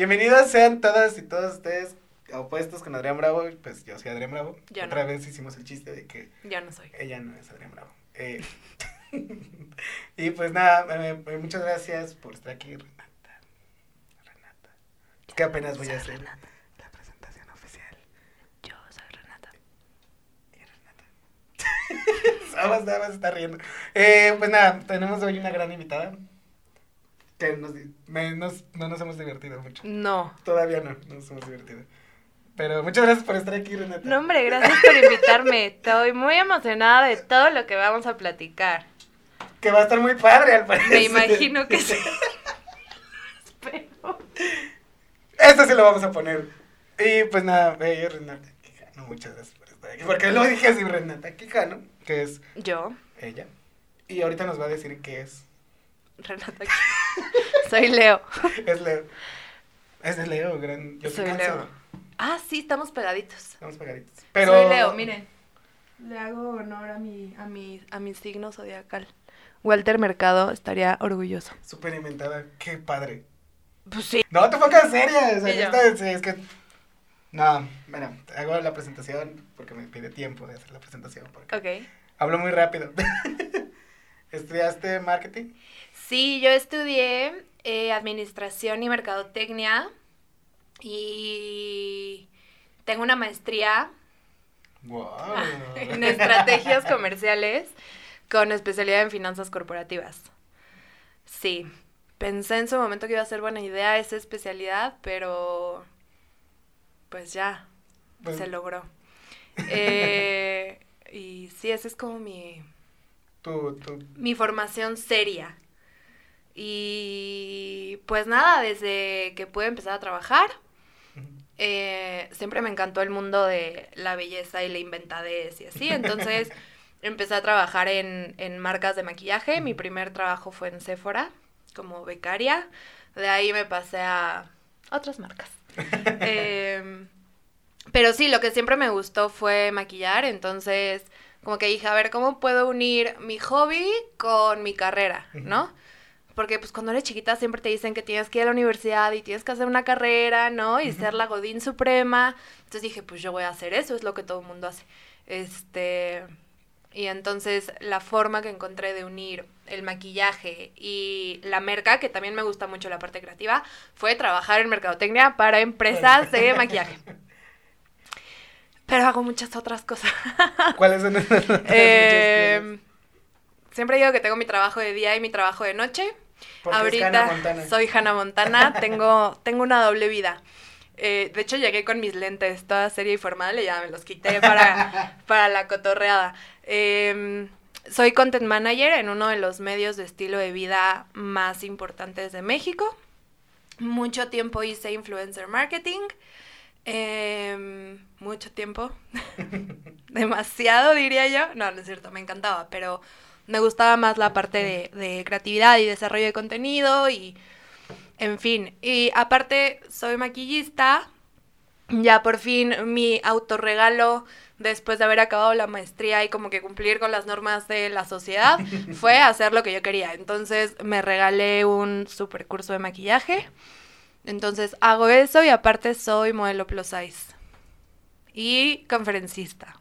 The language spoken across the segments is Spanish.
Bienvenidos sean todas y todos ustedes opuestos con Adrián Bravo. Pues yo soy Adrián Bravo. Yo Otra no. vez hicimos el chiste de que Ya no soy. ella no es Adrián Bravo. Eh, y pues nada, eh, muchas gracias por estar aquí, Renata. Renata. Que apenas voy a hacer Renata. la presentación oficial. Yo soy Renata. Y Renata. Más, nada más está riendo. Eh, pues nada, tenemos hoy una gran invitada. Que nos, di- me- nos- no nos hemos divertido mucho. No. Todavía no, no nos hemos divertido. Pero muchas gracias por estar aquí, Renata. No, hombre, gracias por invitarme. Estoy muy emocionada de todo lo que vamos a platicar. Que va a estar muy padre, al parecer. Me imagino que sí. Espero. Esto sí lo vamos a poner. Y pues nada, eh, Renata Quijano, muchas gracias por estar aquí. Porque lo dije así, Renata Quijano, que es Yo, ella. Y ahorita nos va a decir qué es. Renata. Soy Leo. Es Leo. Es de Leo, gran. Yo soy. Leo. Ah, sí, estamos pegaditos. Estamos pegaditos. Pero. Soy Leo, miren. Le hago honor a mi, a mi, a mi signo zodiacal. Walter Mercado estaría orgulloso. Súper inventada. Qué padre. Pues sí. No, te pongas seria. O sea, esta- es que. No, bueno, hago la presentación porque me pide tiempo de hacer la presentación. Porque Ok. hablo muy rápido. ¿Estudiaste marketing? Sí, yo estudié eh, administración y mercadotecnia y tengo una maestría ¡Wow! en estrategias comerciales con especialidad en finanzas corporativas. Sí, pensé en su momento que iba a ser buena idea esa especialidad, pero pues ya, Pues- se logró. Eh, y sí, esa es como mi, Tu, tu, mi formación seria. Y pues nada, desde que pude empezar a trabajar, eh, siempre me encantó el mundo de la belleza y la inventadez y así. Entonces empecé a trabajar en, en marcas de maquillaje. Mi primer trabajo fue en Sephora como becaria. De ahí me pasé a otras marcas. Em, pero sí, lo que siempre me gustó fue maquillar. Entonces, como que dije, a ver, ¿cómo puedo unir mi hobby con mi carrera? ¿No? Porque pues cuando eres chiquita siempre te dicen que tienes que ir a la universidad y tienes que hacer una carrera, ¿no? Y ser la Godín Suprema. Entonces dije, pues yo voy a hacer eso, es lo que todo el mundo hace. Este. Y entonces la forma que encontré de unir el maquillaje y la merca, que también me gusta mucho la parte creativa, fue trabajar en mercadotecnia para empresas de maquillaje. Pero hago muchas otras cosas. ¿Cuáles son Eh, siempre digo que tengo mi trabajo de día y mi trabajo de noche. Porque Ahorita Hannah soy Hannah Montana, tengo, tengo una doble vida. Eh, de hecho, llegué con mis lentes, toda seria y formal, y ya me los quité para, para la cotorreada. Em, soy content manager en uno de los medios de estilo de vida más importantes de México. Mucho tiempo hice influencer marketing. Em, mucho tiempo. Demasiado, diría yo. No, no es cierto, me encantaba, pero me gustaba más la parte de, de creatividad y desarrollo de contenido y, en fin. Y aparte, soy maquillista. Ya por fin mi autorregalo después de haber acabado la maestría y como que cumplir con las normas de la sociedad fue hacer lo que yo quería. Entonces me regalé un super curso de maquillaje. Entonces hago eso y aparte soy modelo plus size. Y conferencista.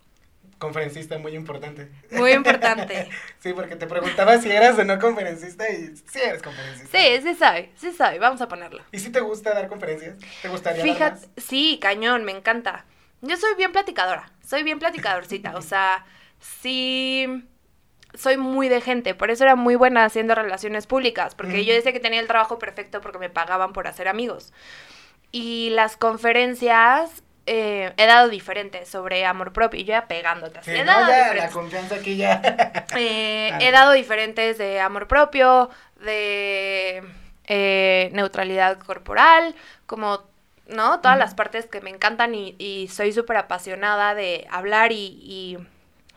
Conferencista muy importante. Muy importante. Sí, porque te preguntaba si eras o no conferencista y sí eres conferencista. Sí, sí soy, sí soy, vamos a ponerlo. ¿Y si te gusta dar conferencias? ¿Te gustaría Fíjate, sí, cañón, me encanta. Yo soy bien platicadora, soy bien platicadorcita, o sea, sí, soy muy de gente, por eso era muy buena haciendo relaciones públicas, porque yo decía que tenía el trabajo perfecto porque me pagaban por hacer amigos. Y las conferencias eh, he dado diferentes sobre amor propio, y yo ya pegándote así. Sí, he no, dado ya, la diferentes. confianza aquí ya. Eh, Ah. he dado diferentes de amor propio, de eh, neutralidad corporal, como, ¿no? Todas las partes que me encantan y, y soy súper apasionada de hablar y, y-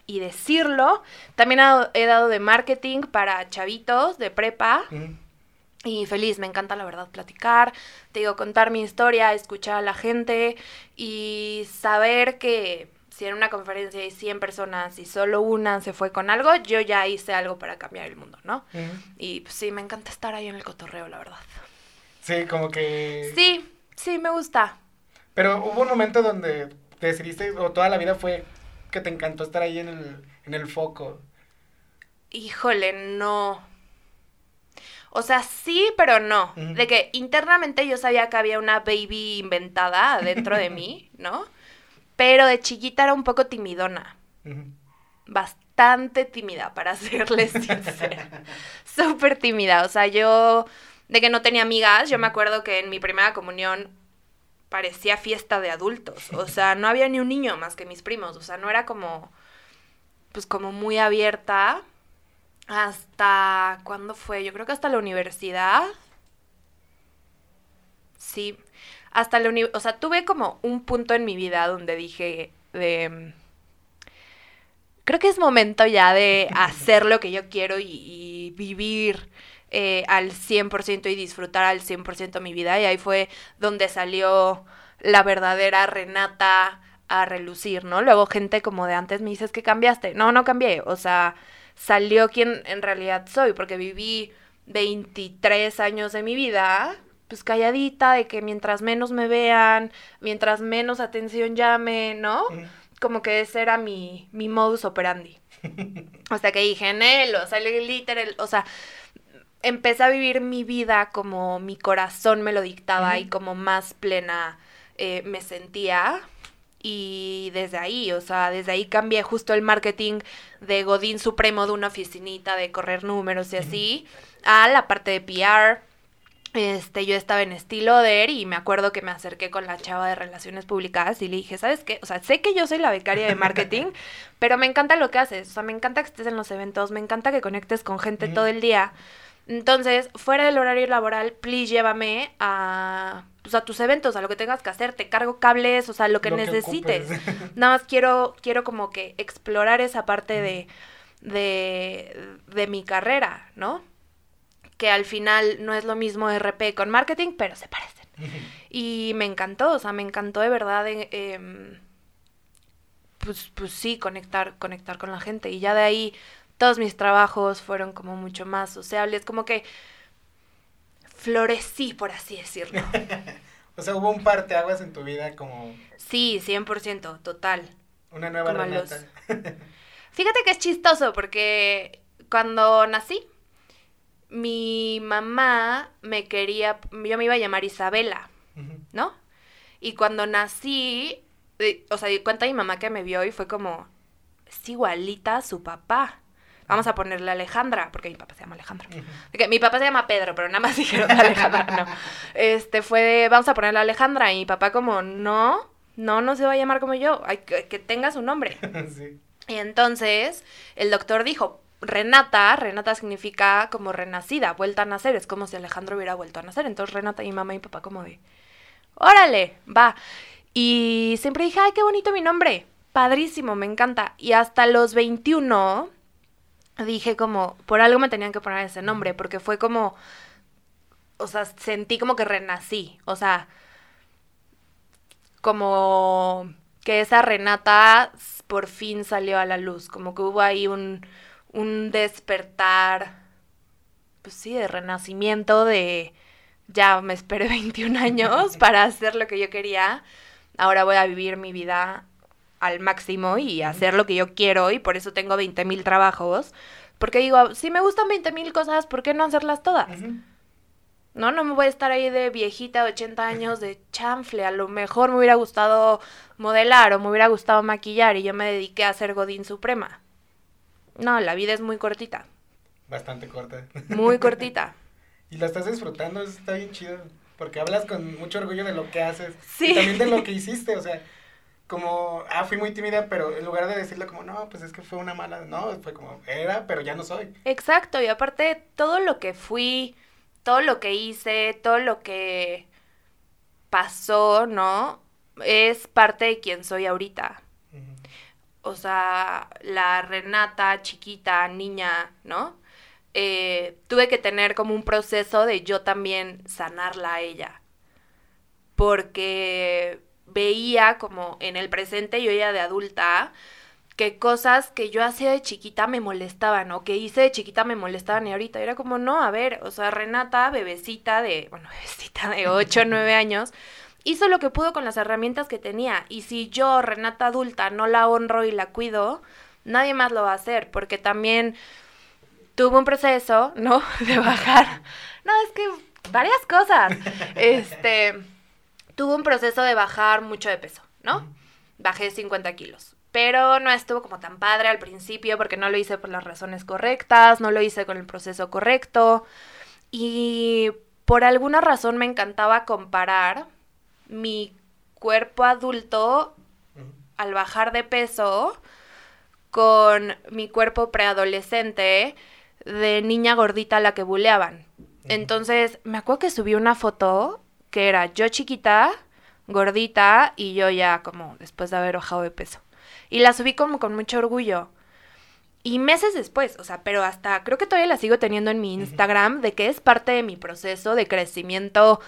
y decirlo. También he dado, de marketing para chavitos de prepa. Ujú. Y feliz, me encanta la verdad platicar, te digo, contar mi historia, escuchar a la gente y saber que si en una conferencia hay 100 personas y solo una se fue con algo, yo ya hice algo para cambiar el mundo, ¿no? Y pues, sí, me encanta estar ahí en el cotorreo, la verdad. Sí, como que... Sí, Sí, me gusta. Pero hubo un momento donde te decidiste, o toda la vida fue que te encantó estar ahí en el, en el foco. Híjole, no. O sea, sí, pero no. De que internamente yo sabía que había una baby inventada dentro de mí, ¿no? Pero de chiquita era un poco timidona. Bastante tímida, para serles sincera. Súper tímida. O sea, yo, de que no tenía amigas, yo me acuerdo que en mi primera comunión parecía fiesta de adultos. O sea, no había ni un niño más que mis primos. O sea, no era como, pues como muy abierta. Hasta, ¿cuándo fue? Yo creo que hasta la universidad. Sí, hasta la universidad. O sea, tuve como un punto en mi vida donde dije de... Creo que es momento ya de hacer lo que yo quiero y, y vivir eh, al 100% y disfrutar al 100% mi vida. Y ahí fue donde salió la verdadera Renata a relucir, ¿no? Luego gente como de antes me dices que cambiaste. No, no cambié. O sea, salió quien en realidad soy, porque viví 23 años de mi vida, pues calladita, de que mientras menos me vean, mientras menos atención llame, ¿no? Como que ese era mi, mi modus operandi. Hasta que dije, Nelo, sale el glitter, el-", o sea, empecé a vivir mi vida como mi corazón me lo dictaba y como más plena eh, me sentía. Y desde ahí, o sea, desde ahí cambié justo el marketing de Godín Supremo de una oficinita de correr números y así, a la parte de PR. Este, yo estaba en Estiloder y me acuerdo que me acerqué con la chava de relaciones públicas y le dije, ¿sabes qué? O sea, sé que yo soy la becaria de marketing, pero me encanta lo que haces. O sea, me encanta que estés en los eventos, me encanta que conectes con gente todo el día. Entonces, fuera del horario laboral, please llévame a, pues, a tus eventos, a lo que tengas que hacer, te cargo cables, o sea, lo que Lo necesites. Nada más quiero, quiero como que explorar esa parte de, de, de mi carrera, ¿no? Que al final no es lo mismo RP con marketing, pero se parecen. Y me encantó, o sea, me encantó de verdad, eh, em, pues, pues sí, conectar, conectar con la gente. Y ya de ahí todos mis trabajos fueron como mucho más sociables, como que florecí, por así decirlo. o sea, hubo un parteaguas en tu vida como Sí, 100%, total. una nueva Renata. Fíjate que es chistoso porque cuando nací, mi mamá me quería, yo me iba a llamar Isabela. ¿no? Y cuando nací, eh, o sea, di cuenta mi mamá que me vio y fue como, es igualita a su papá. Vamos a ponerle Alejandra, porque mi papá se llama Alejandro. Porque mi papá se llama Pedro, pero nada más dijeron Alejandra, no. Este fue de, vamos a ponerle Alejandra. Y mi papá como, no, no, no se va a llamar como yo, hay que, que tenga su nombre. sí. Y entonces el doctor dijo, Renata, Renata significa como renacida, vuelta a nacer, es como si Alejandro hubiera vuelto a nacer. Entonces Renata y mi mamá y mi papá como de, órale, va. Y siempre dije, ay, qué bonito mi nombre, padrísimo, me encanta. Y hasta los 21 dije como, por algo me tenían que poner ese nombre, porque fue como, o sea, sentí como que renací, o sea, como que esa Renata por fin salió a la luz, como que hubo ahí un, un despertar, pues sí, de renacimiento, de ya me esperé 21 años para hacer lo que yo quería, ahora voy a vivir mi vida al máximo y hacer lo que yo quiero y por eso tengo 20 mil trabajos, porque digo, si me gustan 20 mil cosas, ¿por qué no hacerlas todas? No, no me voy a estar ahí de viejita de 80 años de chanfle. A lo mejor me hubiera gustado modelar o me hubiera gustado maquillar y yo me dediqué a ser Godín Suprema. No, la vida es muy cortita. Bastante corta. Muy cortita. Y la estás disfrutando, eso está bien chido. Porque hablas con mucho orgullo de lo que haces. Sí. Y también de lo que hiciste, o sea, como, ah, fui muy tímida, pero en lugar de decirle como, no, pues es que fue una mala, no, fue como, era, pero ya no soy. Exacto, y aparte todo lo que fui, todo lo que hice, todo lo que pasó, ¿no? Es parte de quien soy ahorita. O sea, la Renata chiquita, niña, ¿no? Eh, tuve que tener como un proceso de yo también sanarla a ella. Porque veía como en el presente, yo ya de adulta, que cosas que yo hacía de chiquita me molestaban o que hice de chiquita me molestaban y ahorita era como, no, a ver, o sea, Renata, bebecita de, bueno, bebecita de 8 o 9 años, hizo lo que pudo con las herramientas que tenía. Y si yo, Renata adulta, no la honro y la cuido, nadie más lo va a hacer, porque también tuvo un proceso, ¿no? De bajar. No, es que varias cosas. Este, tuvo un proceso de bajar mucho de peso, ¿no? Bajé 50 kilos. Pero no estuvo como tan padre al principio porque no lo hice por las razones correctas, no lo hice con el proceso correcto. Y por alguna razón me encantaba comparar mi cuerpo adulto al bajar de peso con mi cuerpo preadolescente de niña gordita a la que buleaban. Entonces, me acuerdo que subí una foto que era yo chiquita, gordita y yo ya como después de haber bajado de peso. Y la subí como con mucho orgullo. Y meses después, o sea, pero hasta creo que todavía la sigo teniendo en mi Instagram, de que es parte de mi proceso de crecimiento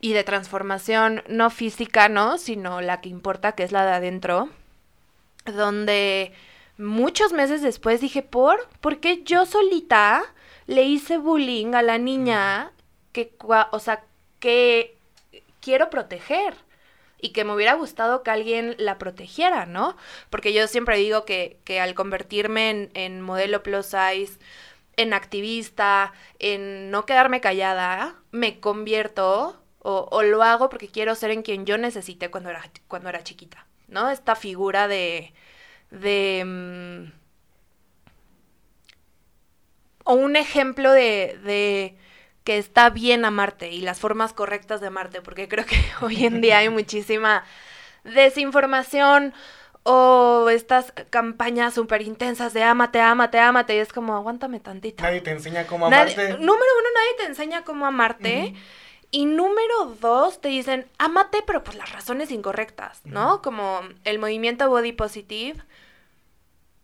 y de transformación, no física, ¿no? Sino la que importa, que es la de adentro, donde muchos meses después dije, ¿por? ¿Por qué yo solita le hice bullying a la niña que, o sea, que quiero proteger? y que me hubiera gustado que alguien la protegiera, ¿no? Porque yo siempre digo que, que al convertirme en, modelo plus size, en activista, en no quedarme callada, me convierto o, o, lo hago porque quiero ser en quien yo necesité cuando era, cuando era chiquita, ¿no? Esta figura de... de mm, o un ejemplo de, de que está bien amarte y las formas correctas de amarte, porque creo que hoy en día hay muchísima desinformación o estas campañas súper intensas de ámate, ámate, ámate, y es como, aguántame tantito. Nadie te enseña cómo amarte. número uno, nadie te enseña cómo amarte. Y número dos, te dicen, ámate, pero por las razones incorrectas, ¿no? Como el movimiento body positive.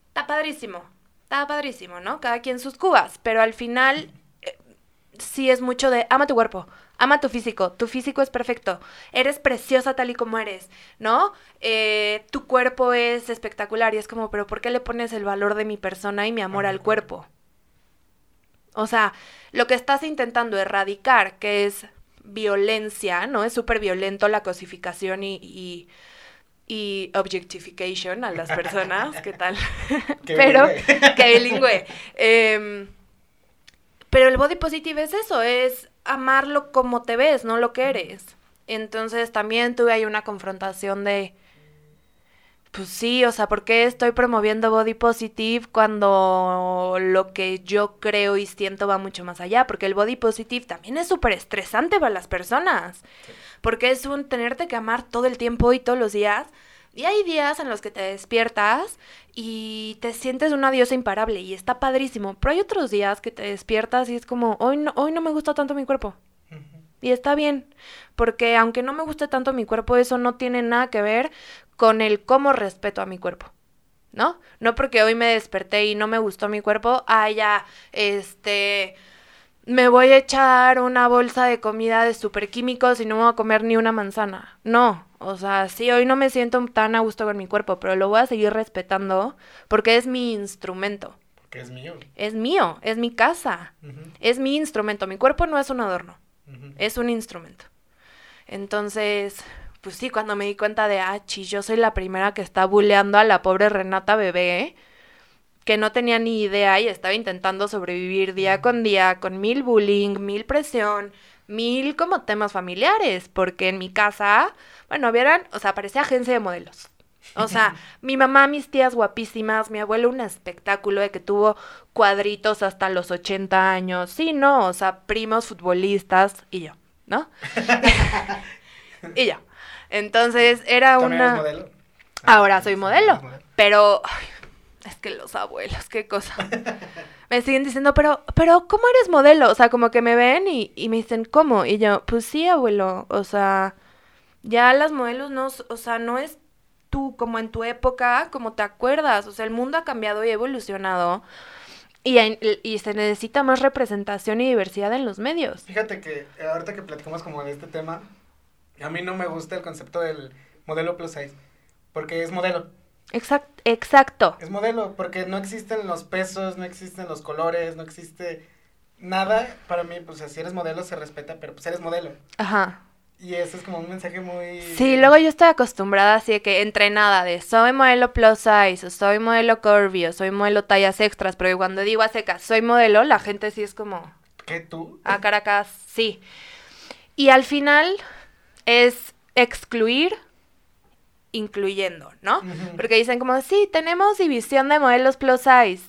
Está padrísimo, está padrísimo, ¿no? Cada quien sus cubas, pero al final sí es mucho de ama tu cuerpo, ama tu físico, tu físico es perfecto, eres preciosa tal y como eres, ¿no? Eh, tu cuerpo es espectacular y es como, pero ¿por qué le pones el valor de mi persona y mi amor al cuerpo? O sea, lo que estás intentando erradicar, que es violencia, ¿no? Es súper violento la cosificación y, y, y, objectification a las personas, ¿qué tal? Pero, que bilingüe. Eh, pero el body positive es eso, es amarlo como te ves, no lo que eres. Entonces también tuve ahí una confrontación de, pues sí, o sea, ¿por qué estoy promoviendo body positive cuando lo que yo creo y siento va mucho más allá? Porque el body positive también es súper estresante para las personas. Porque es un tenerte que amar todo el tiempo y todos los días y hay días en los que te despiertas y te sientes una diosa imparable y está padrísimo, pero hay otros días que te despiertas y es como, hoy no, hoy no me gusta tanto mi cuerpo. Y está bien, porque aunque no me guste tanto mi cuerpo, eso no tiene nada que ver con el cómo respeto a mi cuerpo. ¿No? No porque hoy me desperté y no me gustó mi cuerpo, ah, ya, este, me voy a echar una bolsa de comida de superquímicos y no me voy a comer ni una manzana. No, o sea, sí, hoy no me siento tan a gusto con mi cuerpo, pero lo voy a seguir respetando porque es mi instrumento. Porque es mío. Es mío, es mi casa, es mi instrumento. Mi cuerpo no es un adorno, es un instrumento. Entonces, pues sí, cuando me di cuenta de, ah, chis, yo soy la primera que está buleando a la pobre Renata bebé, que no tenía ni idea y estaba intentando sobrevivir día con día con mil bullying, mil presión, mil como temas familiares, porque en mi casa, bueno, vieran, o sea, parecía agencia de modelos. O sea, mi mamá, mis tías guapísimas, mi abuelo un espectáculo de que tuvo cuadritos hasta los 80 años. Sí, no, o sea, primos futbolistas y yo, ¿no? y yo. Entonces era una... modelo? Ahora soy modelo, pero es que los abuelos, qué cosa. me siguen diciendo, pero, pero, ¿cómo eres modelo? O sea, como que me ven y, y me dicen, ¿cómo? Y yo, pues sí, abuelo, o sea, ya las modelos no, o sea, no es tú como en tu época, como te acuerdas, o sea, el mundo ha cambiado y evolucionado. Y, y, se necesita más representación y diversidad en los medios. Fíjate que ahorita que platicamos como de este tema, a mí no me gusta el concepto del modelo plus size, porque es modelo. Exacto, exacto. Es modelo, porque no existen los pesos, no existen los colores, no existe nada. Para mí, pues si eres modelo se respeta, pero pues eres modelo. Ajá. Y eso es como un mensaje muy... Sí, luego yo estoy acostumbrada así de que entrenada de soy modelo plus size, o soy modelo curvy, o soy modelo tallas extras, pero cuando digo a secas soy modelo, la gente sí es como... ¿Qué tú? A Caracas, sí. Y al final es excluir incluyendo, ¿no? Porque dicen como, sí, tenemos división de modelos plus size.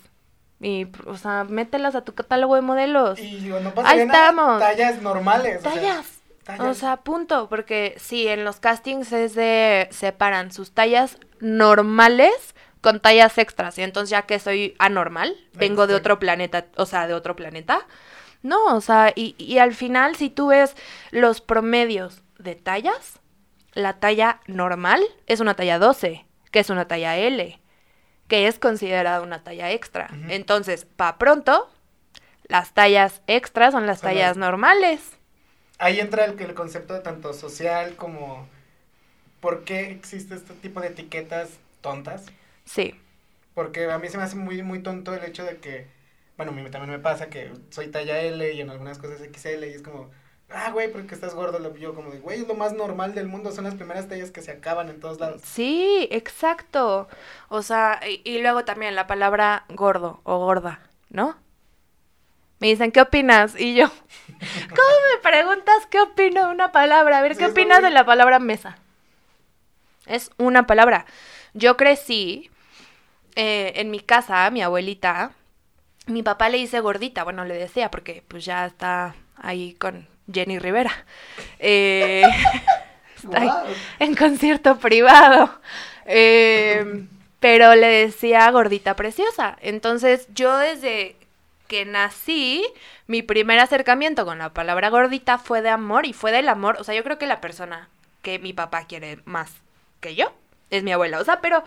Y, o sea, mételas a tu catálogo de modelos. Y digo, no pasa Ahí nada, estamos. tallas normales. o sea, tallas. tallas. O sea, punto, porque sí, en los castings es de separan sus tallas normales con tallas extras. Y entonces ya que soy anormal, vengo de otro planeta, o sea, de otro planeta. No, o sea, y, y al final si tú ves los promedios de tallas, la talla normal es una talla 12, que es una talla L, que es considerada una talla extra. Entonces, pa' pronto, las tallas extras son las Son tallas las- normales. Ahí entra el, el concepto de tanto social como por qué existe este tipo de etiquetas tontas. Sí. Porque a mí se me hace muy, muy tonto el hecho de que, bueno, a mí también me pasa que soy talla L y en algunas cosas XL y es como, ah, güey, porque estás gordo, lo yo como de, güey, es lo más normal del mundo, son las primeras tallas que se acaban en todos lados. Sí, exacto. O sea, y, y luego también la palabra gordo o gorda, ¿no? Me dicen, ¿qué opinas? Y yo, ¿cómo me preguntas qué opino de una palabra? A ver, ¿qué opinas de la palabra mesa? Es una palabra. Yo crecí eh, en mi casa, mi abuelita, mi papá le dice gordita, bueno, le decía porque pues ya está ahí con Jenny Rivera. Eh, está en concierto privado. Eh, pero le decía gordita preciosa. Entonces yo desde que nací, mi primer acercamiento con la palabra gordita fue de amor y fue del amor. O sea, yo creo que la persona que mi papá quiere más que yo es mi abuela. O sea, pero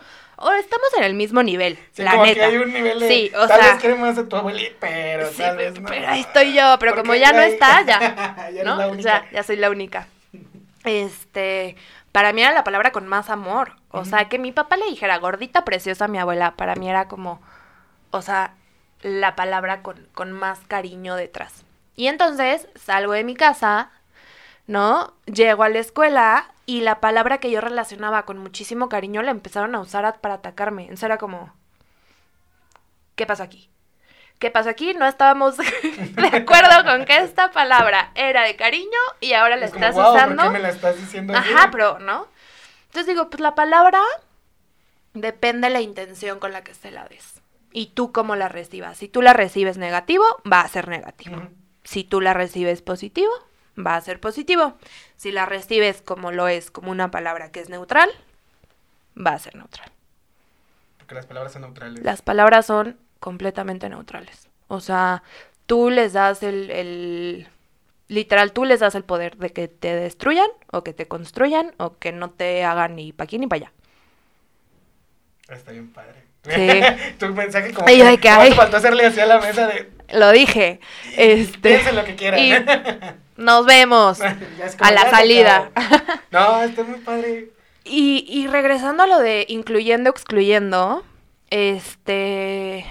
estamos en el mismo nivel, Sí, la como neta. que hay un nivel de, Sí, o tal sea- vez queremos más de tu abuelita, pero Sí, tal pero, vez no. pero ahí estoy yo, pero como ya no está, ya. ya ¿no? Ya, ya soy la única. Este, para mí era la palabra con más amor. O sea, que mi papá le dijera gordita preciosa a mi abuela, para mí era como, o sea, la palabra con, con más cariño detrás. Y entonces salgo de mi casa, ¿no? Llego a la escuela y la palabra que yo relacionaba con muchísimo cariño la empezaron a usar para atacarme. Entonces era como, ¿qué pasa aquí? ¿Qué pasa aquí? No estábamos de acuerdo con que esta palabra era de cariño y ahora la Es como, estás "Guau, usando. ¿por qué me la estás diciendo así?" Ajá, pero, ¿no? Entonces digo, pues la palabra depende de la intención con la que se la des. Y tú cómo la recibas. Si tú la recibes negativo, va a ser negativo. Si tú la recibes positivo, va a ser positivo. Si la recibes como lo es, como una palabra que es neutral, va a ser neutral. Porque las palabras son neutrales. Las palabras son completamente neutrales. O sea, tú les das el, el- Literal, tú les das el poder de que te destruyan o que te construyan o que no te hagan ni pa' aquí ni para allá. Está bien padre. Sí. tu mensaje como Ay, que, ay, faltó hacerle así a la mesa de Lo dije. Este. lo que quieran. y nos vemos a la salida. No, está muy padre. Y, y regresando a lo de incluyendo, excluyendo, este,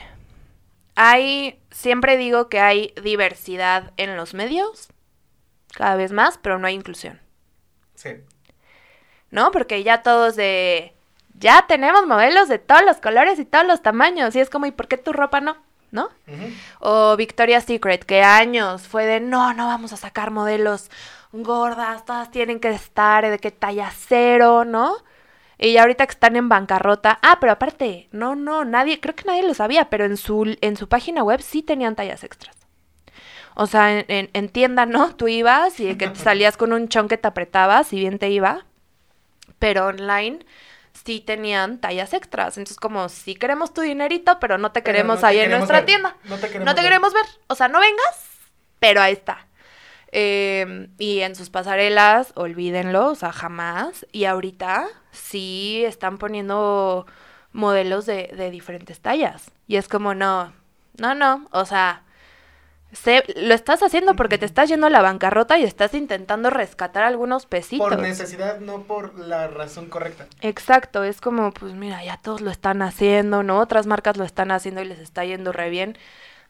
hay, siempre digo que hay diversidad en los medios, cada vez más, pero no hay inclusión, Sí. ¿no? Porque ya todos de, ya tenemos modelos de todos los colores y todos los tamaños, y es como, ¿y por qué tu ropa no? ¿No? O Victoria's Secret, que años fue de no, no vamos a sacar modelos gordas, todas tienen que estar de que talla cero, ¿no? Y ahorita que están en bancarrota. Ah, pero aparte, no, no, nadie, creo que nadie lo sabía, pero en su, en su página web sí tenían tallas extras. O sea, en, en- en tienda, ¿no? Tú ibas y que te salías con un chon que te apretabas, si bien te iba. Pero online sí tenían tallas extras. Entonces, como, sí queremos tu dinerito, pero no te Pero queremos no te ahí en queremos nuestra ver. tienda. No te queremos No te ver. queremos ver. O sea, no vengas, pero ahí está. Eh, y en sus pasarelas, olvídenlo, o sea, jamás. Y ahorita sí están poniendo modelos de, de diferentes tallas. Y es como, no, no, no, o sea, sé- lo estás haciendo porque te estás yendo a la bancarrota y estás intentando rescatar algunos pesitos. Por necesidad, no por la razón correcta. Exacto, es como, pues mira, ya todos lo están haciendo, ¿no? Otras marcas lo están haciendo y les está yendo re bien.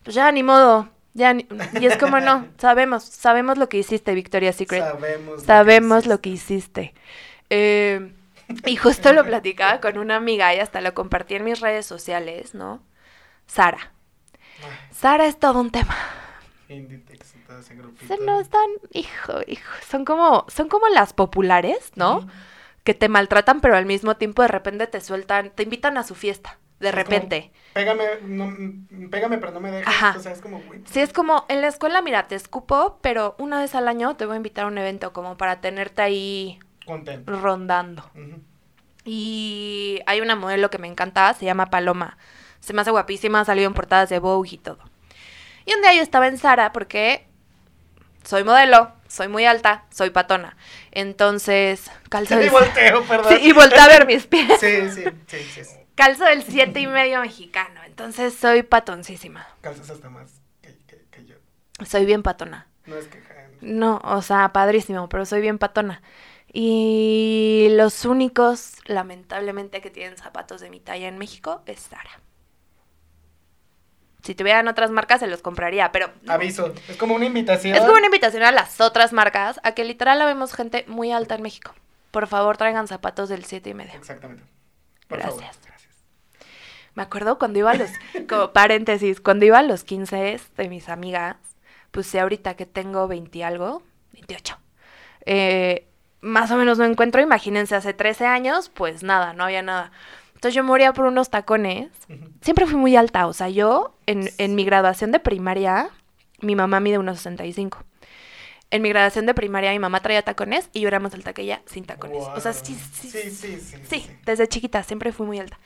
Pues ya, ni modo, Ya ni- y es como no, sabemos, sabemos lo que hiciste, Victoria's Secret. Sabemos. lo Sabemos lo hiciste. que hiciste. Eh, y justo lo platicaba con una amiga y hasta lo compartí en mis redes sociales, ¿no? Sara. Sara es todo un tema. Inditex y todo ese grupito. Se nos dan, hijo, hijo, son como, son como las populares, ¿no? Que te maltratan, pero al mismo tiempo de repente te sueltan, te invitan a su fiesta, de Es como, repente. Pégame, no, pégame, pero no me dejes. Ajá. O sea, es como, güey. Sí, es como, en la escuela, mira, te escupo, pero una vez al año te voy a invitar a un evento como para tenerte ahí Contento. rondando. Y hay una modelo que me encanta, se llama Paloma. Se me hace guapísima, ha salido en portadas de Vogue y todo. Y un día yo estaba en Sara porque soy modelo, soy muy alta, soy patona. Entonces, calzo Y del... volteo, perdón. Sí, y volteé a ver mis pies. Sí, sí, sí, sí. Calzo del siete y medio mexicano. Entonces soy patoncísima. Calzas hasta más que, que, que yo. Soy bien patona. No es queja. No, o sea, padrísimo, pero soy bien patona. Y los únicos, lamentablemente, que tienen zapatos de mi talla en México es Sara. Si tuvieran otras marcas, se los compraría, pero Aviso. Es como una invitación. es como una invitación a las otras marcas a que literal la vemos gente muy alta en México. Por favor, traigan zapatos del siete y medio. Exactamente. Por Gracias. favor. Gracias. Me acuerdo cuando iba a los, como paréntesis, cuando iba a los 15 de mis amigas, pues sí, ahorita que tengo 20 y algo, 28, eh, más o menos no encuentro, imagínense, hace 13 años, pues nada, no había nada. Entonces yo moría por unos tacones. Siempre fui muy alta, o sea, yo en, en mi graduación de primaria, mi mamá mide unos 65. En mi graduación de primaria mi mamá traía tacones y yo era más alta que ella sin tacones. O sea, sí, sí, Sí, sí, sí. Sí, desde chiquita, siempre fui muy alta.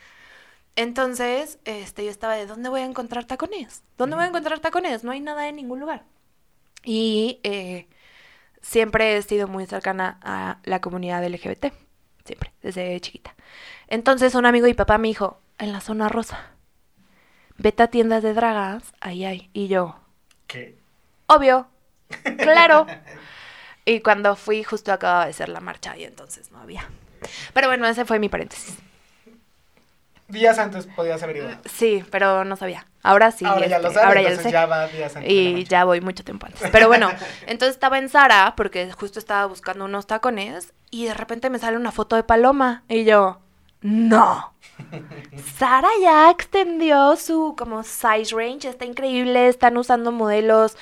Entonces, este, yo estaba de, ¿dónde voy a encontrar tacones? ¿Dónde voy a encontrar tacones? No hay nada en ningún lugar. Y eh, siempre he sido muy cercana a la comunidad LGBT, siempre, desde chiquita. Entonces, un amigo y papá me dijo, en la zona rosa, vete a tiendas de dragas, ahí hay. Y yo, ¿Qué? obvio, claro. Y cuando fui, justo acababa de ser la marcha y entonces no había. Pero bueno, ese fue mi paréntesis. Días antes podías haber ido. Sí, pero no sabía. Ahora sí. ahora ya este, lo sabes, ahora ya lo sé. ya va días antes. y ya voy mucho tiempo antes. Pero bueno, entonces estaba en Sara porque justo estaba buscando unos tacones y de repente me sale una foto de Paloma y yo, no. Sara ya extendió su como size range, está increíble, están usando modelos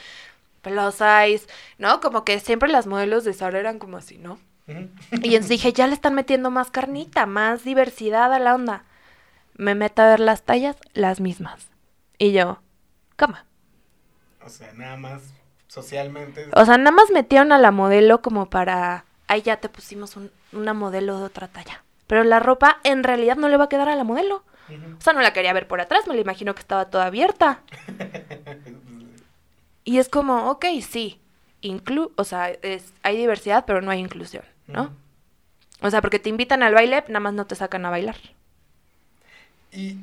plus size, ¿no? Como que siempre las modelos de Sara eran como así, ¿no? Y entonces dije, ya le están metiendo más carnita, más diversidad a la onda. Me meto a ver las tallas, las mismas. Y yo, ¿cómo? O sea, nada más socialmente. O sea, nada más metieron a la modelo como para, ahí ya te pusimos un- una modelo de otra talla. Pero la ropa en realidad no le va a quedar a la modelo. O sea, no la quería ver por atrás, me la imagino que estaba toda abierta. Y es como, ok, sí, inclu o sea, es, hay diversidad, pero no hay inclusión, ¿no? O sea, porque te invitan al baile, nada más no te sacan a bailar. Y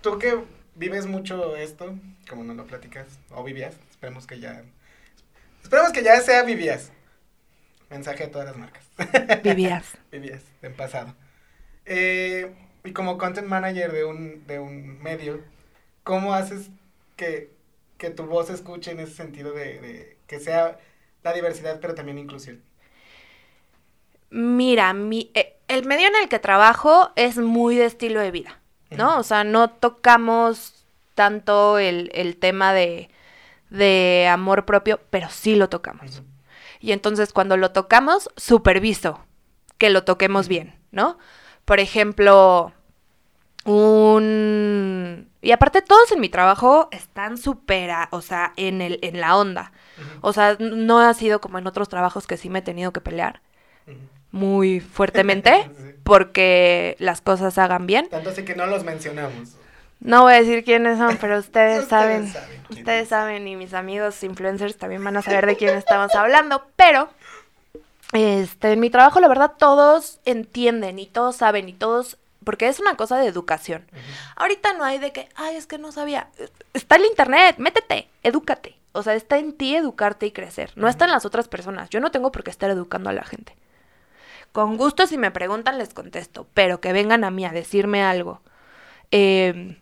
tú que vives mucho esto, como nos lo platicas, o vivías, esperemos que ya. Esperemos que ya sea vivías. Mensaje a todas las marcas. Vivías. vivías, en pasado. Eh, y como content manager de un, de un medio, ¿cómo haces que, que tu voz se escuche en ese sentido de, de que sea la diversidad, pero también inclusión? Mira, mi, eh, el medio en el que trabajo es muy de estilo de vida, ¿no? O sea, no tocamos tanto el, el tema de, de amor propio, pero sí lo tocamos. Y entonces cuando lo tocamos, superviso que lo toquemos bien, ¿no? Por ejemplo, un... Y aparte todos en mi trabajo están súper, o sea, en, el, en la onda. O sea, no ha sido como en otros trabajos que sí me he tenido que pelear. Muy fuertemente Sí. porque las cosas hagan bien. Tanto así que no los mencionamos. No voy a decir quiénes son, pero ustedes, Ustedes saben. Ustedes saben y mis amigos influencers también van a saber de quién estamos hablando, pero este en mi trabajo la verdad todos entienden y todos saben y todos porque es una cosa de educación. Ahorita no hay de que, ay, es que no sabía. Está el internet, métete, edúcate. O sea, está en ti educarte y crecer. No está en las otras personas. Yo no tengo por qué estar educando a la gente. Con gusto, si me preguntan, les contesto. Pero que vengan a mí a decirme algo eh,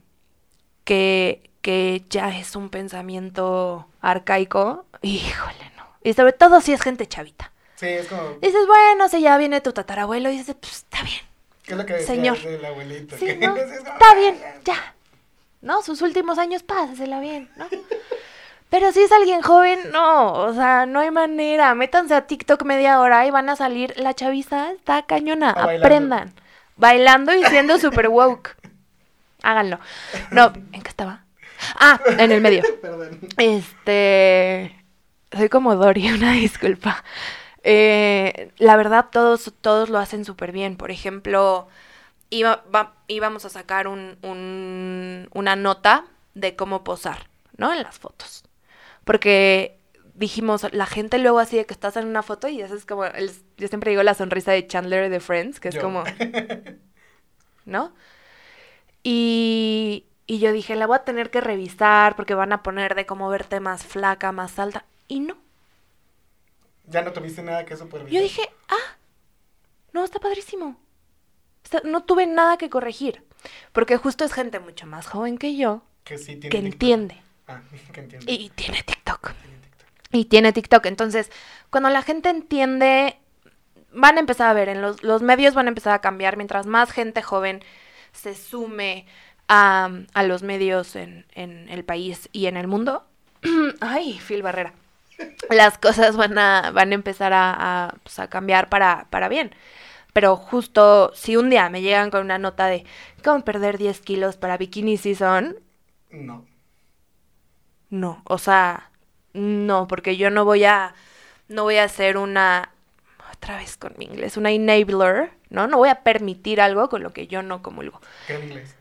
que, que ya es un pensamiento arcaico, híjole, no. Y sobre todo si es gente chavita. Sí, es como... Dices, bueno, si ya viene tu tatarabuelo, y dices, pues está bien. ¿Qué es lo que decía Señor. el abuelito? Sí, ¿no? Está bien, "Ah, ya. ¿No? Sus últimos años, pásasela bien, ¿no? Pero si es alguien joven, no, o sea, no hay manera. Métanse a TikTok media hora y van a salir. La chaviza está cañona. Bailando. Aprendan. Bailando y siendo super woke. Háganlo. No, ¿en qué estaba? Ah, en el medio. Perdón. Este. Soy como Dory, una disculpa. Eh, la verdad, todos, todos lo hacen súper bien. Por ejemplo, iba, va- íbamos a sacar un, un- una nota de cómo posar, ¿no? En las fotos. Porque dijimos, la gente luego así de que estás en una foto y eso es como, el- yo siempre digo la sonrisa de Chandler de Friends, que es Yo. como, ¿no? Y, y yo dije, la voy a tener que revisar porque van a poner de cómo verte más flaca, más alta. Y no. Ya no tuviste nada que supervisar. Yo dije, ah, no, está padrísimo. Está- no tuve nada que corregir. Porque justo es gente mucho más joven que yo Que sí tiene que TikTok. entiende. Ah, que entiende. Y tiene TikTok. Tiene TikTok. Y tiene TikTok. Entonces, cuando la gente entiende, van a empezar a ver, en los, los medios van a empezar a cambiar. Mientras más gente joven se sume a, a los medios en, en el país y en el mundo. Ay, Phil Barrera. Las cosas van a, van a empezar a, a, pues, a cambiar para, para bien. Pero justo si un día me llegan con una nota de cómo perder 10 kilos para Bikini Season, No. No, o sea, no, porque yo no voy a, no voy a ser una, otra vez con mi inglés, una enabler, ¿no? No voy a permitir algo con lo que yo no comulgo. ¿Qué en inglés?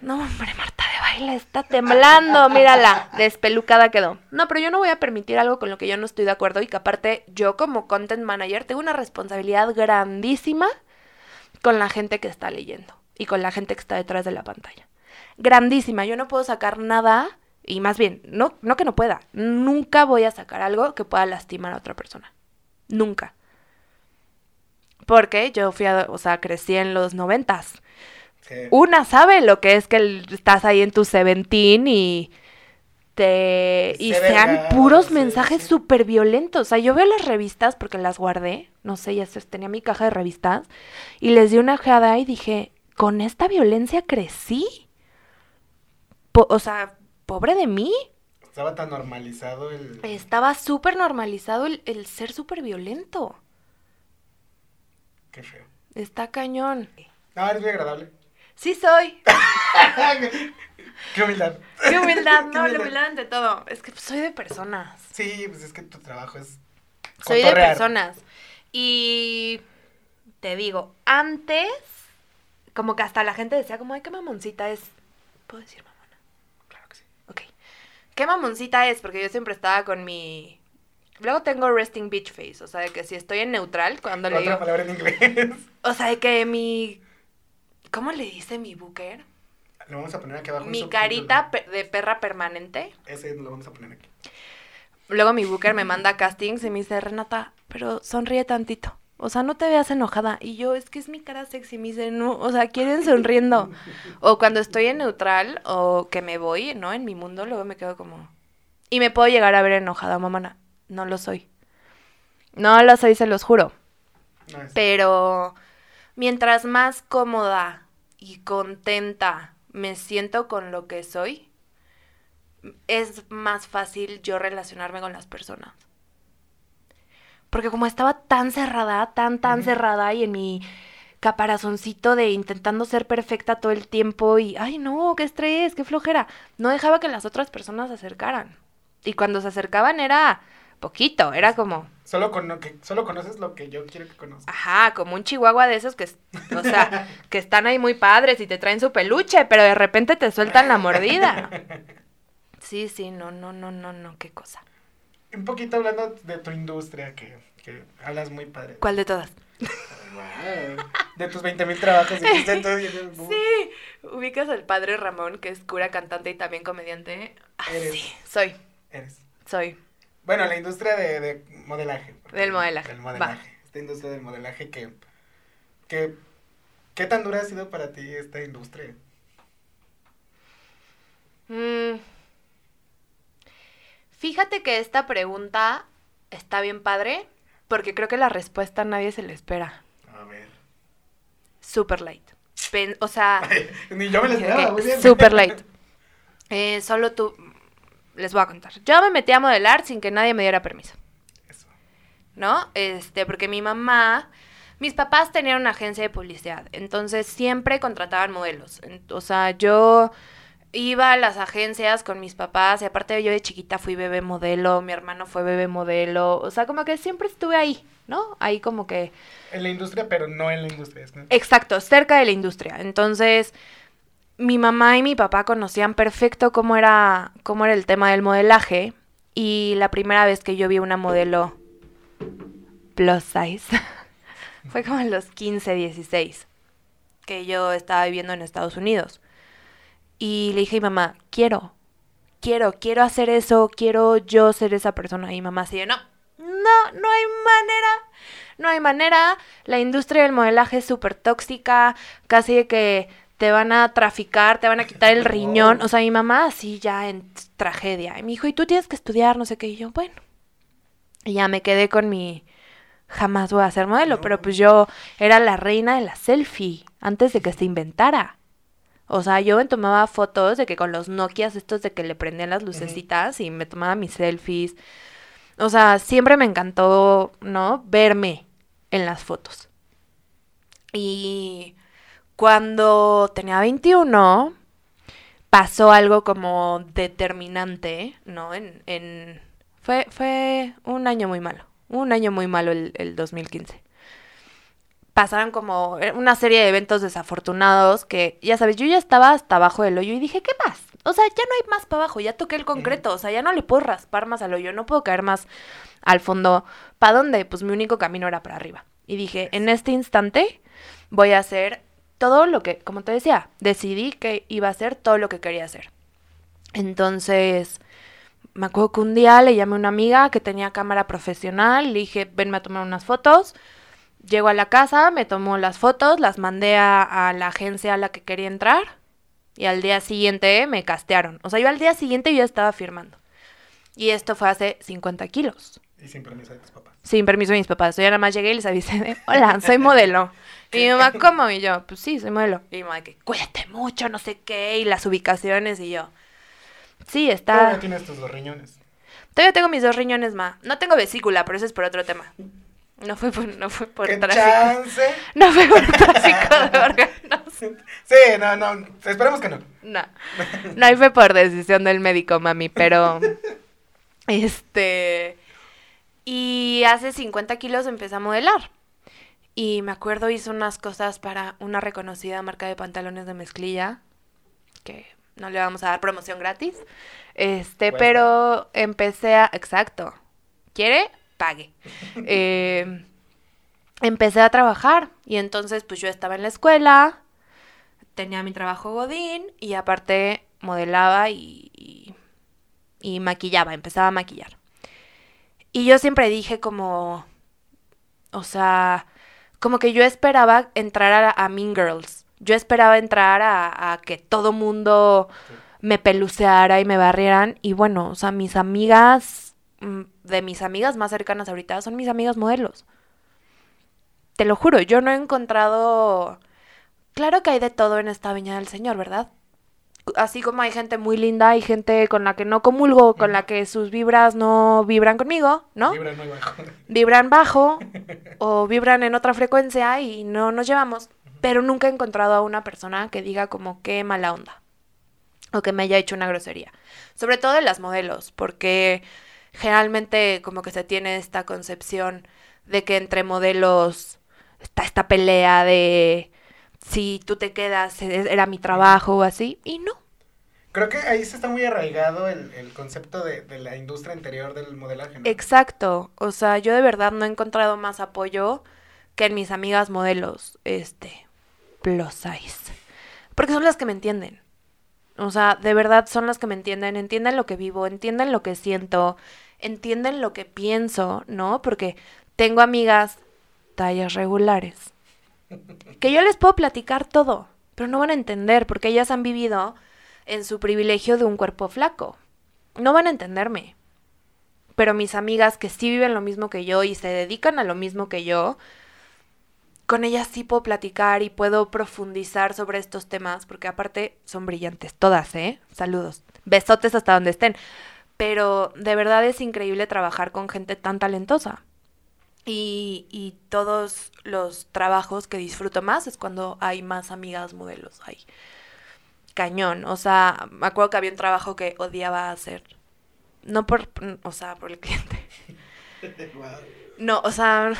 No, hombre, Marta de baile está temblando, mírala, despelucada quedó. No, pero yo no voy a permitir algo con lo que yo no estoy de acuerdo y que aparte yo como content manager tengo una responsabilidad grandísima con la gente que está leyendo y con la gente que está detrás de la pantalla. Grandísima, yo no puedo sacar nada y más bien, no, no que no pueda, nunca voy a sacar algo que pueda lastimar a otra persona. Nunca. Porque yo fui a, o sea, crecí en los noventas Sí. una sabe lo que es que el- estás ahí en tu Seventeen y te y Se sean verga, puros sí, mensajes sí. súper violentos. O sea, yo veo las revistas porque las guardé, no sé, ya tenía mi caja de revistas y les di una ojeada y dije, ¿con esta violencia crecí? Po- o sea, pobre de mí. Estaba tan normalizado el... Estaba súper normalizado el, el ser súper violento. Qué feo. Está cañón. No, eres muy agradable. Sí soy. Qué humildad. Qué humildad, no, la humildad ante todo. Es que soy de personas. Sí, pues es que tu trabajo es... Soy de personas. Y te digo, antes, como que hasta la gente decía, como, ay, qué mamoncita es. ¿Puedo decir mamona? Claro que sí. Ok. ¿Qué mamoncita es? Porque yo siempre estaba con mi. Luego tengo resting bitch face, o sea, de que si estoy en neutral, cuando le Otra digo. palabra en inglés. O sea, de que mi. ¿Cómo le dice mi booker? Lo vamos a poner aquí abajo. Mi carita pe- de perra permanente. Ese lo vamos a poner aquí. Luego mi booker me manda castings y me dice, Renata, pero sonríe tantito. O sea, no te veas enojada. Y yo, es que es mi cara sexy. Me dice, no, o sea, quieren sonriendo. O cuando estoy en neutral o que me voy, ¿no? En mi mundo, luego me quedo como... Y me puedo llegar a ver enojada, mamá. No lo soy. No lo soy, se los juro. Es... Pero mientras más cómoda y contenta me siento con lo que soy, es más fácil yo relacionarme con las personas. Porque como estaba tan cerrada, tan, tan cerrada y en mi caparazoncito de intentando ser perfecta todo el tiempo y, ay no, qué estrés, qué flojera, no dejaba que las otras personas se acercaran. Y cuando se acercaban era poquito, era como, Solo, con que, solo conoces lo que yo quiero que conozcas. Ajá, como un chihuahua de esos que, o sea, que están ahí muy padres y te traen su peluche, pero de repente te sueltan la mordida. Sí, sí, no, no, no, no, no, qué cosa. Un poquito hablando de tu industria, que, que hablas muy padre. ¿Cuál de todas? Wow. De tus 20 mil trabajos. Sí, ubicas al padre Ramón, que es cura, cantante y también comediante. Ah, Eres. sí, soy, Eres. soy. Bueno, la industria de, de modelaje. Del modelaje, Del va. modelaje. Esta industria del modelaje que, que... ¿Qué tan dura ha sido para ti esta industria? Mm. Fíjate que esta pregunta está bien padre, porque creo que la respuesta a nadie se le espera. A ver. Super light. Pen- o sea, Ni yo me lo esperaba, bien. super light. Eh, solo tú. Les voy a contar. Yo me metí a modelar sin que nadie me diera permiso. Eso. ¿no? Este, porque mi mamá, mis papás tenían una agencia de publicidad, entonces siempre contrataban modelos. O sea, yo iba a las agencias con mis papás y aparte yo de chiquita fui bebé modelo, mi hermano fue bebé modelo, o sea, como que siempre estuve ahí, ¿no? Ahí como que En la industria, pero no en la industria. Exacto, cerca de la industria. Entonces, mi mamá y mi papá conocían perfecto cómo era, cómo era el tema del modelaje. Y la primera vez que yo vi una modelo plus size fue como en los 15, 16, que yo estaba viviendo en Estados Unidos. Y le dije a mi mamá, quiero, quiero, quiero hacer eso, quiero yo ser esa persona. Y mi mamá así, de, no, no, no hay manera, no hay manera. La industria del modelaje es súper tóxica, casi de que te van a traficar, te van a quitar el riñón. O sea, mi mamá así ya en tragedia. Y me dijo, y tú tienes que estudiar, no sé qué. Y yo, bueno. Y ya me quedé con mi, jamás voy a ser modelo, pero pues yo era la reina de la selfie antes de que se inventara. O sea, yo me tomaba fotos de que con los Nokias estos de que le prendían las lucecitas y me tomaba mis selfies. O sea, siempre me encantó, ¿no? Verme en las fotos. Y cuando tenía 21, pasó algo como determinante, ¿no? En, en... Fue, fue un año muy malo. Un año muy malo el, el 2015 pasaron como eh, una serie de eventos desafortunados que, ya sabes, yo ya estaba hasta abajo del hoyo y dije, ¿qué más? O sea, ya no hay más para abajo, ya toqué el concreto, o sea, ya no le puedo raspar más al hoyo, no puedo caer más al fondo. ¿Para dónde? Pues mi único camino era para arriba. Y dije, en este instante voy a hacer todo lo que, como te decía, decidí que iba a hacer todo lo que quería hacer. Entonces, me acuerdo que un día le llamé a una amiga que tenía cámara profesional, le dije, venme a tomar unas fotos. Llego a la casa, me tomó las fotos, las mandé a, a la agencia a la que quería entrar y al día siguiente me castearon. O sea, yo al día siguiente yo ya estaba firmando. Y esto fue hace 50 kilos. Y sin permiso de tus papás. Sin permiso de mis papás. Yo ya nada más llegué y les avisé de, hola, soy modelo. Y mi mamá, ¿cómo? Y yo, pues sí, soy modelo. Y mi mamá, que cuídate mucho, no sé qué, y las ubicaciones. Y yo, sí, está... Todavía tienes tus dos riñones. Todavía tengo mis dos riñones, ma. No tengo vesícula, pero eso es por otro tema. No fue por, no fue por ¡Qué tráfico. chance! No fue por tráfico de órganos. Sí, no, no. Esperemos que no. No. No ahí fue por decisión del médico, mami, pero. Este. Y hace 50 kilos empecé a modelar. Y me acuerdo hice unas cosas para una reconocida marca de pantalones de mezclilla. Que no le vamos a dar promoción gratis. Este, pero empecé a. Exacto. ¿Quiere? Pague. Eh, empecé a trabajar. Y entonces, pues yo estaba en la escuela. Tenía mi trabajo Godín. Y aparte modelaba y, y, y maquillaba. Empezaba a maquillar. Y yo siempre dije como. O sea, como que yo esperaba entrar a, a Mean Girls. Yo esperaba entrar a, a que todo mundo me peluceara y me barrieran. Y bueno, o sea, mis amigas, mm, de mis amigas más cercanas ahorita, son mis amigas modelos. Te lo juro, yo no he encontrado... Claro que hay de todo en esta viña del Señor, ¿verdad? Así como hay gente muy linda, hay gente con la que no comulgo, con la que sus vibras no vibran conmigo, ¿no? Vibras muy bajo. vibran bajo o vibran en otra frecuencia y no nos llevamos. Pero nunca he encontrado a una persona que diga como qué mala onda o que me haya hecho una grosería. Sobre todo de las modelos, porque generalmente como que se tiene esta concepción de que entre modelos está esta pelea de si tú te quedas e- era mi trabajo o así y no. Creo que ahí se está muy arraigado el, el concepto de, de la industria interior del modelaje, ¿no? Exacto, o sea, yo de verdad no he encontrado más apoyo que en mis amigas modelos, este, plus size. Porque son las que me entienden. O sea, de verdad son las que me entienden, entienden lo que vivo, entienden lo que siento, entienden lo que pienso, ¿no? Porque tengo amigas tallas regulares. Que yo les puedo platicar todo, pero no van a entender porque ellas han vivido en su privilegio de un cuerpo flaco. No van a entenderme. Pero mis amigas que sí viven lo mismo que yo y se dedican a lo mismo que yo, con ellas sí puedo platicar y puedo profundizar sobre estos temas, porque aparte son brillantes, todas, ¿eh? Saludos. Besotes hasta donde estén. Pero de verdad es increíble trabajar con gente tan talentosa. Y, y todos los trabajos que disfruto más es cuando hay más amigas modelos ahí. Cañón. O sea, me acuerdo que había un trabajo que odiaba hacer. No por, o sea, por el cliente. No, o sea,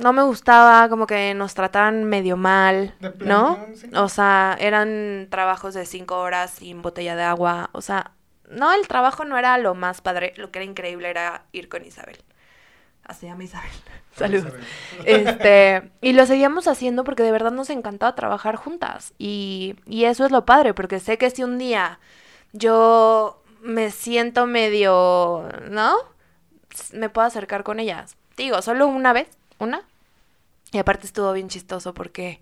no me gustaba, como que nos trataban medio mal, ¿no? O sea, eran trabajos de cinco horas sin botella de agua. O sea, no, el trabajo no era lo más padre. Lo que era increíble era ir con Isabel. Así se llama Isabel. Saludos. Este, y lo seguíamos haciendo porque de verdad nos encantaba trabajar juntas. Y, y eso es lo padre, porque sé que si un día yo me siento medio, ¿no? Me puedo acercar con ellas. Digo, solo una vez, una. Y aparte estuvo bien chistoso porque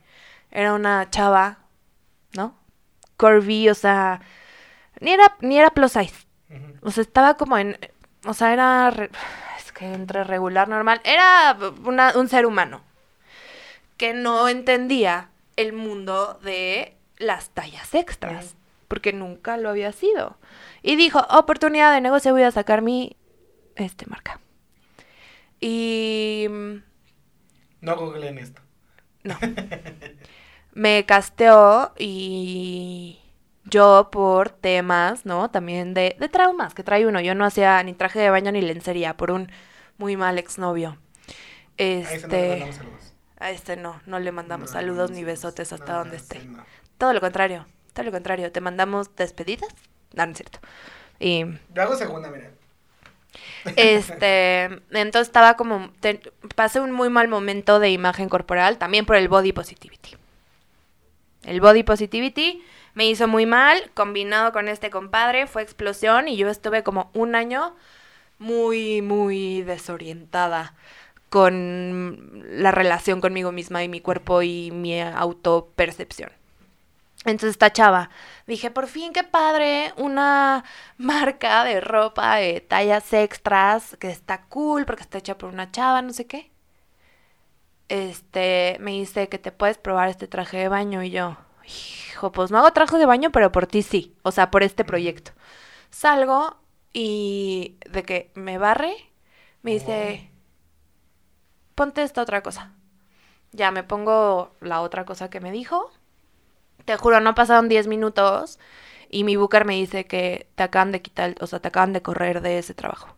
era una chava, ¿no? Curvy, o sea, ni era, ni era plus size. O sea, estaba como en. O sea, era. re- es que entre regular, normal. Era una- un ser humano. Que no entendía el mundo de las tallas extras. Porque nunca lo había sido. Y dijo: oportunidad de negocio, voy a sacar mi. Este, marca. Y. No googleen esto. no. Me casteó y yo por temas, ¿no? También de, de traumas que trae uno. Yo no hacía ni traje de baño ni lencería por un muy mal exnovio. A no Este, mandamos saludos. a este no, no le mandamos No, saludos no, ni no, besotes hasta no, donde esté. no. Todo lo contrario, todo lo contrario. Te mandamos despedidas. No, no es cierto. Y Yo hago segunda, mira. Este, entonces estaba como, pasé un muy mal momento de imagen corporal, también por el body positivity. El body positivity me hizo muy mal, combinado con este compadre, fue explosión y yo estuve como un año muy, muy desorientada con la relación conmigo misma y mi cuerpo y mi autopercepción. Entonces esta chava, dije, por fin, qué padre, una marca de ropa de tallas extras, que está cool porque está hecha por una chava, no sé qué. Este, me dice que te puedes probar este traje de baño y yo, hijo, pues no hago traje de baño, pero por ti sí, o sea, por este proyecto. Salgo y de que me barre, me dice, ponte esta otra cosa. Ya me pongo la otra cosa que me dijo. Te juro, no pasaron 10 minutos y mi booker me dice que te acaban de quitar, o sea, te acaban de correr de ese trabajo.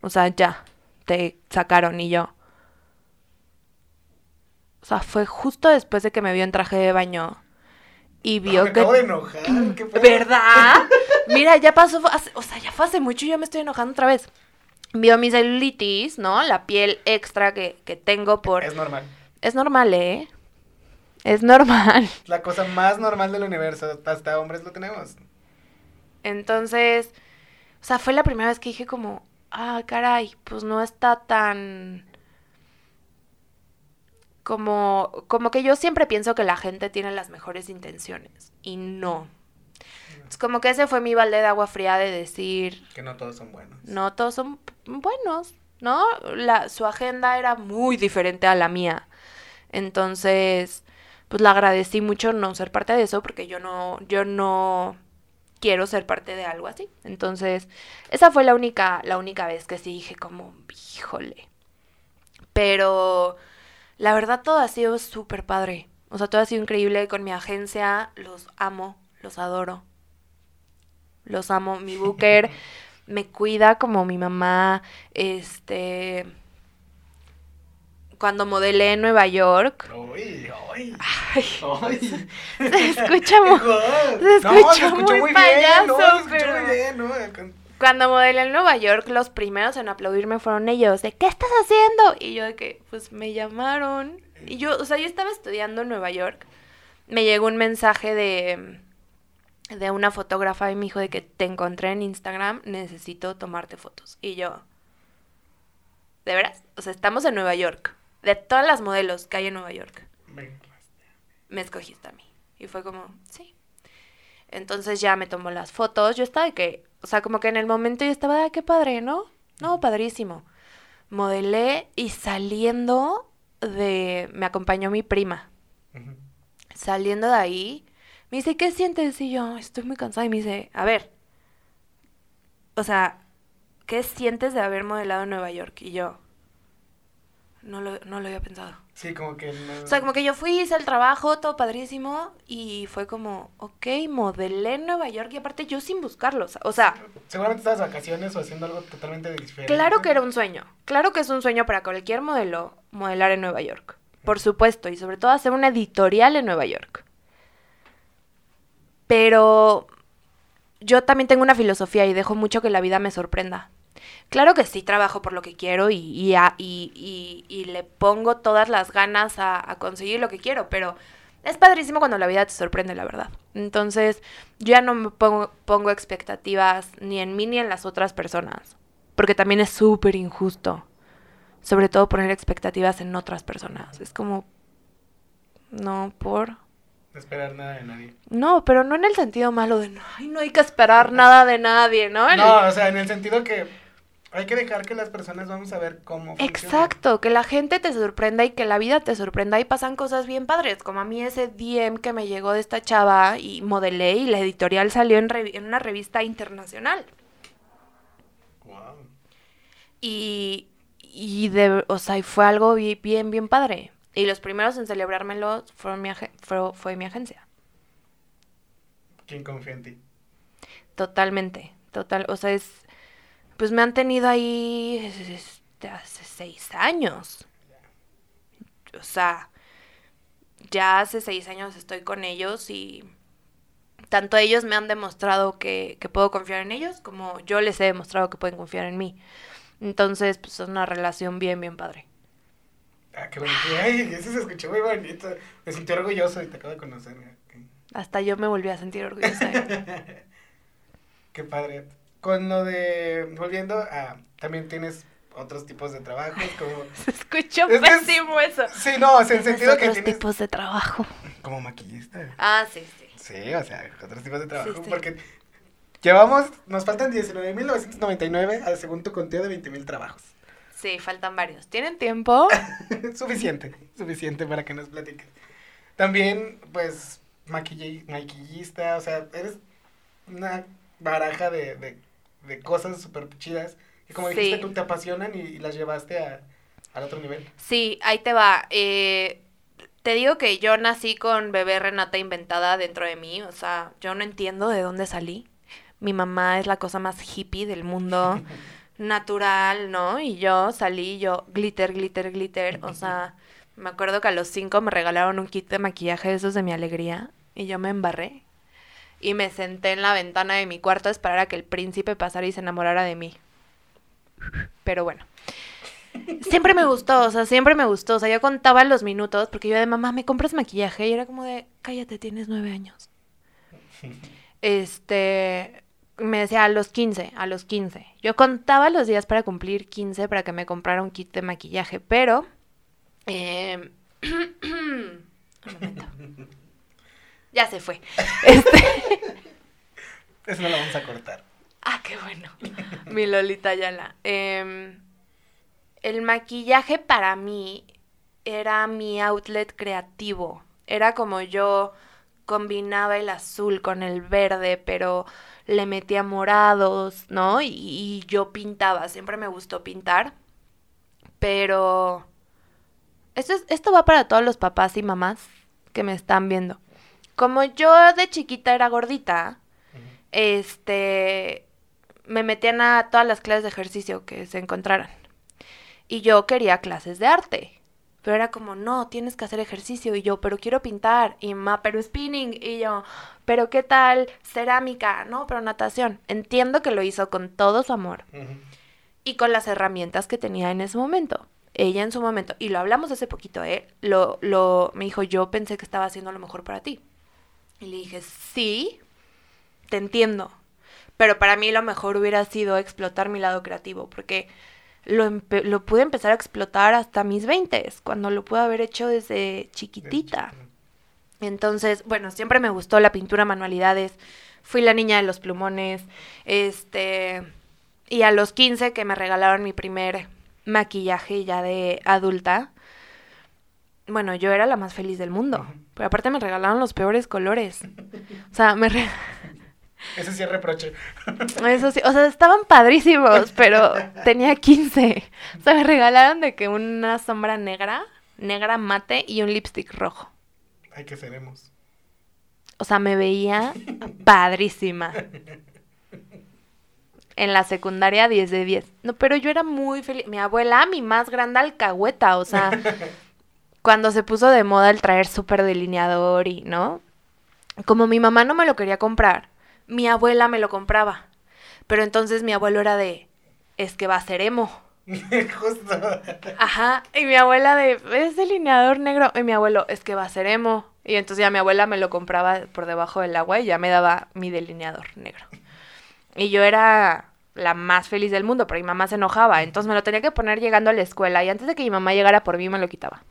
O sea, ya, te sacaron y yo. O sea, fue justo después de que me vio en traje de baño y vio me que... acabo de enojar. ¿qué pedo? ¿Verdad? Mira, ya pasó, hace- o sea, ya fue hace mucho y yo me estoy enojando otra vez. Vio mi celulitis, ¿no? La piel extra que, que tengo por... Es normal. Es normal, ¿eh? Es normal. La cosa más normal del universo. Hasta hombres lo tenemos. Entonces, o sea, fue la primera vez que dije como, ah, caray, pues no está tan... Como, como que yo siempre pienso que la gente tiene las mejores intenciones y no. Es como que ese fue mi balde de agua fría de decir, Que no todos son buenos. no todos son buenos, ¿no? La, su agenda era muy diferente a la mía. Entonces, pues le agradecí mucho no ser parte de eso porque yo no, yo no quiero ser parte de algo así. Entonces, esa fue la única, la única vez que sí dije como, híjole. Pero la verdad todo ha sido súper padre. O sea, todo ha sido increíble con mi agencia. Los amo, los adoro. Los amo. Mi booker me cuida como mi mamá. Este. Cuando modelé en Nueva York. Uy, uy. Ay, Uy. se escucha muy. Se No, muy payaso, bien, no, se pero- muy bien, ¿no? Cuando modelé en Nueva York, los primeros en aplaudirme fueron ellos. De, ¿qué estás haciendo? Y yo de que, pues me llamaron. Y yo, o sea, yo estaba estudiando en Nueva York. Me llegó un mensaje de, de una fotógrafa y me dijo de que te encontré en Instagram, necesito tomarte fotos. Y yo, ¿de veras? O sea, estamos en Nueva York. De todas las modelos que hay en Nueva York me escogiste a mí. Y fue como, sí. Entonces ya me tomó las fotos. Yo estaba de que, o sea, como que en el momento yo estaba, ah, qué padre, ¿no? No, padrísimo. Modelé y saliendo de, me acompañó mi prima. Saliendo de ahí, me dice, ¿qué sientes? Y yo, estoy muy cansada. Y me dice, a ver, o sea, ¿qué sientes de haber modelado en Nueva York? Y yo, no lo, no lo había pensado. Sí, como que no... O sea, como que yo fui, hice el trabajo, todo padrísimo, y fue como, ok, modelé en Nueva York, y aparte yo sin buscarlo, o sea- Seguramente estabas vacaciones o haciendo algo totalmente diferente. claro que era un sueño, claro que es un sueño para cualquier modelo modelar en Nueva York, por supuesto, y sobre todo hacer una editorial en Nueva York. Pero yo también tengo una filosofía y dejo mucho que la vida me sorprenda. Claro que sí trabajo por lo que quiero y, y, a- y- y- y le pongo todas las ganas a, a conseguir lo que quiero, pero es padrísimo cuando la vida te sorprende, la verdad. Entonces, yo ya no me pongo, pongo expectativas ni en mí ni en las otras personas, porque también es súper injusto, sobre todo poner expectativas en otras personas. Es como, no, por... No esperar nada de nadie. No, pero no en el sentido malo de, no, ay, no hay que esperar nada de nadie, ¿no? El- No, o sea, en el sentido que hay que dejar que las personas vamos a ver cómo funciona. Exacto, que la gente te sorprenda y que la vida te sorprenda y pasan cosas bien padres, como a mí ese DM que me llegó de esta chava y modelé y la editorial salió en, revi- en una revista internacional. Wow. Y, y de, o sea, fue algo bi- bien, bien padre. Y los primeros en celebrármelo fueron mi fue, fue mi agencia. ¿Quién confía en ti? Totalmente, total, o sea, es, pues me han tenido ahí este, hace seis años. O sea, ya hace seis años estoy con ellos y tanto ellos me han demostrado que, que puedo confiar en ellos como yo les he demostrado que pueden confiar en mí. Entonces, pues es una relación bien, bien padre. Ah, qué bonito. Ay, eso se escuchó muy bonito. Me sentí orgulloso y te acabo de conocer. Hasta yo me volví a sentir orgullosa. Qué padre. Con lo de. Volviendo a. También tienes otros tipos de trabajos, como. Se escuchó Es pésimo eso. Sí, no, o sea, en sentido que otros tienes. tipos de trabajo. Como maquillista. Ah, sí, sí. Sí, o sea, otros tipos de trabajo. Sí, sí. Porque llevamos. Nos faltan 19.999 al según tu conteo de 20.000 trabajos. Sí, faltan varios. ¿Tienen tiempo? suficiente, suficiente para que nos platiques. También, pues, maquillista, o sea, eres una baraja de, de, de cosas súper chidas que como dijiste Sí. tú te apasionan y, y las llevaste a, al otro nivel. Sí, ahí te va. Eh, te digo que yo nací con bebé Renata inventada dentro de mí. O sea, yo no entiendo de dónde salí. Mi mamá es la cosa más hippie del mundo. natural, ¿no? Y yo salí, yo glitter, glitter, glitter. O sea, me acuerdo que a los cinco me regalaron un kit de maquillaje de esos de mi alegría. Y yo me embarré. Y me senté en la ventana de mi cuarto a esperar a que el príncipe pasara y se enamorara de mí. Pero bueno. Siempre me gustó, o sea, siempre me gustó. O sea, yo contaba los minutos porque yo de mamá, ¿me compras maquillaje? Y era como de, cállate, tienes nueve años. Este, me decía a los 15, a los 15. Yo contaba los días para cumplir 15 para que me comprara un kit de maquillaje, pero... eh, un momento. Ya se fue. Este, Eso no lo vamos a cortar. Ah, qué bueno. Mi Lolita Yala. Em, el maquillaje para mí era mi outlet creativo. Era como yo combinaba el azul con el verde, pero le metía morados, ¿no? Y, y yo pintaba. Siempre me gustó pintar. Pero esto, es- esto va para todos los papás y mamás que me están viendo. Como yo de chiquita era gordita, este, me metían a todas las clases de ejercicio que se encontraran. Y yo quería clases de arte. Pero era como, no, tienes que hacer ejercicio. Y yo, pero quiero pintar. Y ma, pero spinning. Y yo, pero ¿qué tal cerámica? No, pero natación. Entiendo que lo hizo con todo su amor y con las herramientas que tenía en ese momento. Ella en su momento, y lo hablamos hace poquito, ¿eh? Lo, lo, me dijo, yo pensé que estaba haciendo lo mejor para ti. Y le dije, sí, te entiendo. Pero para mí lo mejor hubiera sido explotar mi lado creativo, porque lo, lo pude empezar a explotar hasta mis 20, cuando lo pude haber hecho desde chiquitita. Entonces, bueno, siempre me gustó la pintura, manualidades. Fui la niña de los plumones. Este. Y a los 15 que me regalaron mi primer maquillaje ya de adulta, bueno, yo era la más feliz del mundo. Pero aparte me regalaron los peores colores. O sea, me re- Ese sí es reproche. Eso sí, o sea, estaban padrísimos, pero tenía 15. O sea, me regalaron de que una sombra negra, negra mate y un lipstick rojo. Ay, que seremos. O sea, me veía padrísima. En la secundaria 10 de 10. No, pero yo era muy feliz. Mi abuela, mi más grande alcahueta, o sea, cuando se puso de moda el traer súper delineador y, ¿no? Como mi mamá no me lo quería comprar, mi abuela me lo compraba. Pero entonces mi abuelo era de, es que va a ser emo. Justo. Ajá, y mi abuela de, es delineador negro, y mi abuelo, es que va a ser emo. Y entonces ya mi abuela me lo compraba por debajo del agua y ya me daba mi delineador negro. Y yo era la más feliz del mundo, pero mi mamá se enojaba, entonces me lo tenía que poner llegando a la escuela y antes de que mi mamá llegara por mí me lo quitaba.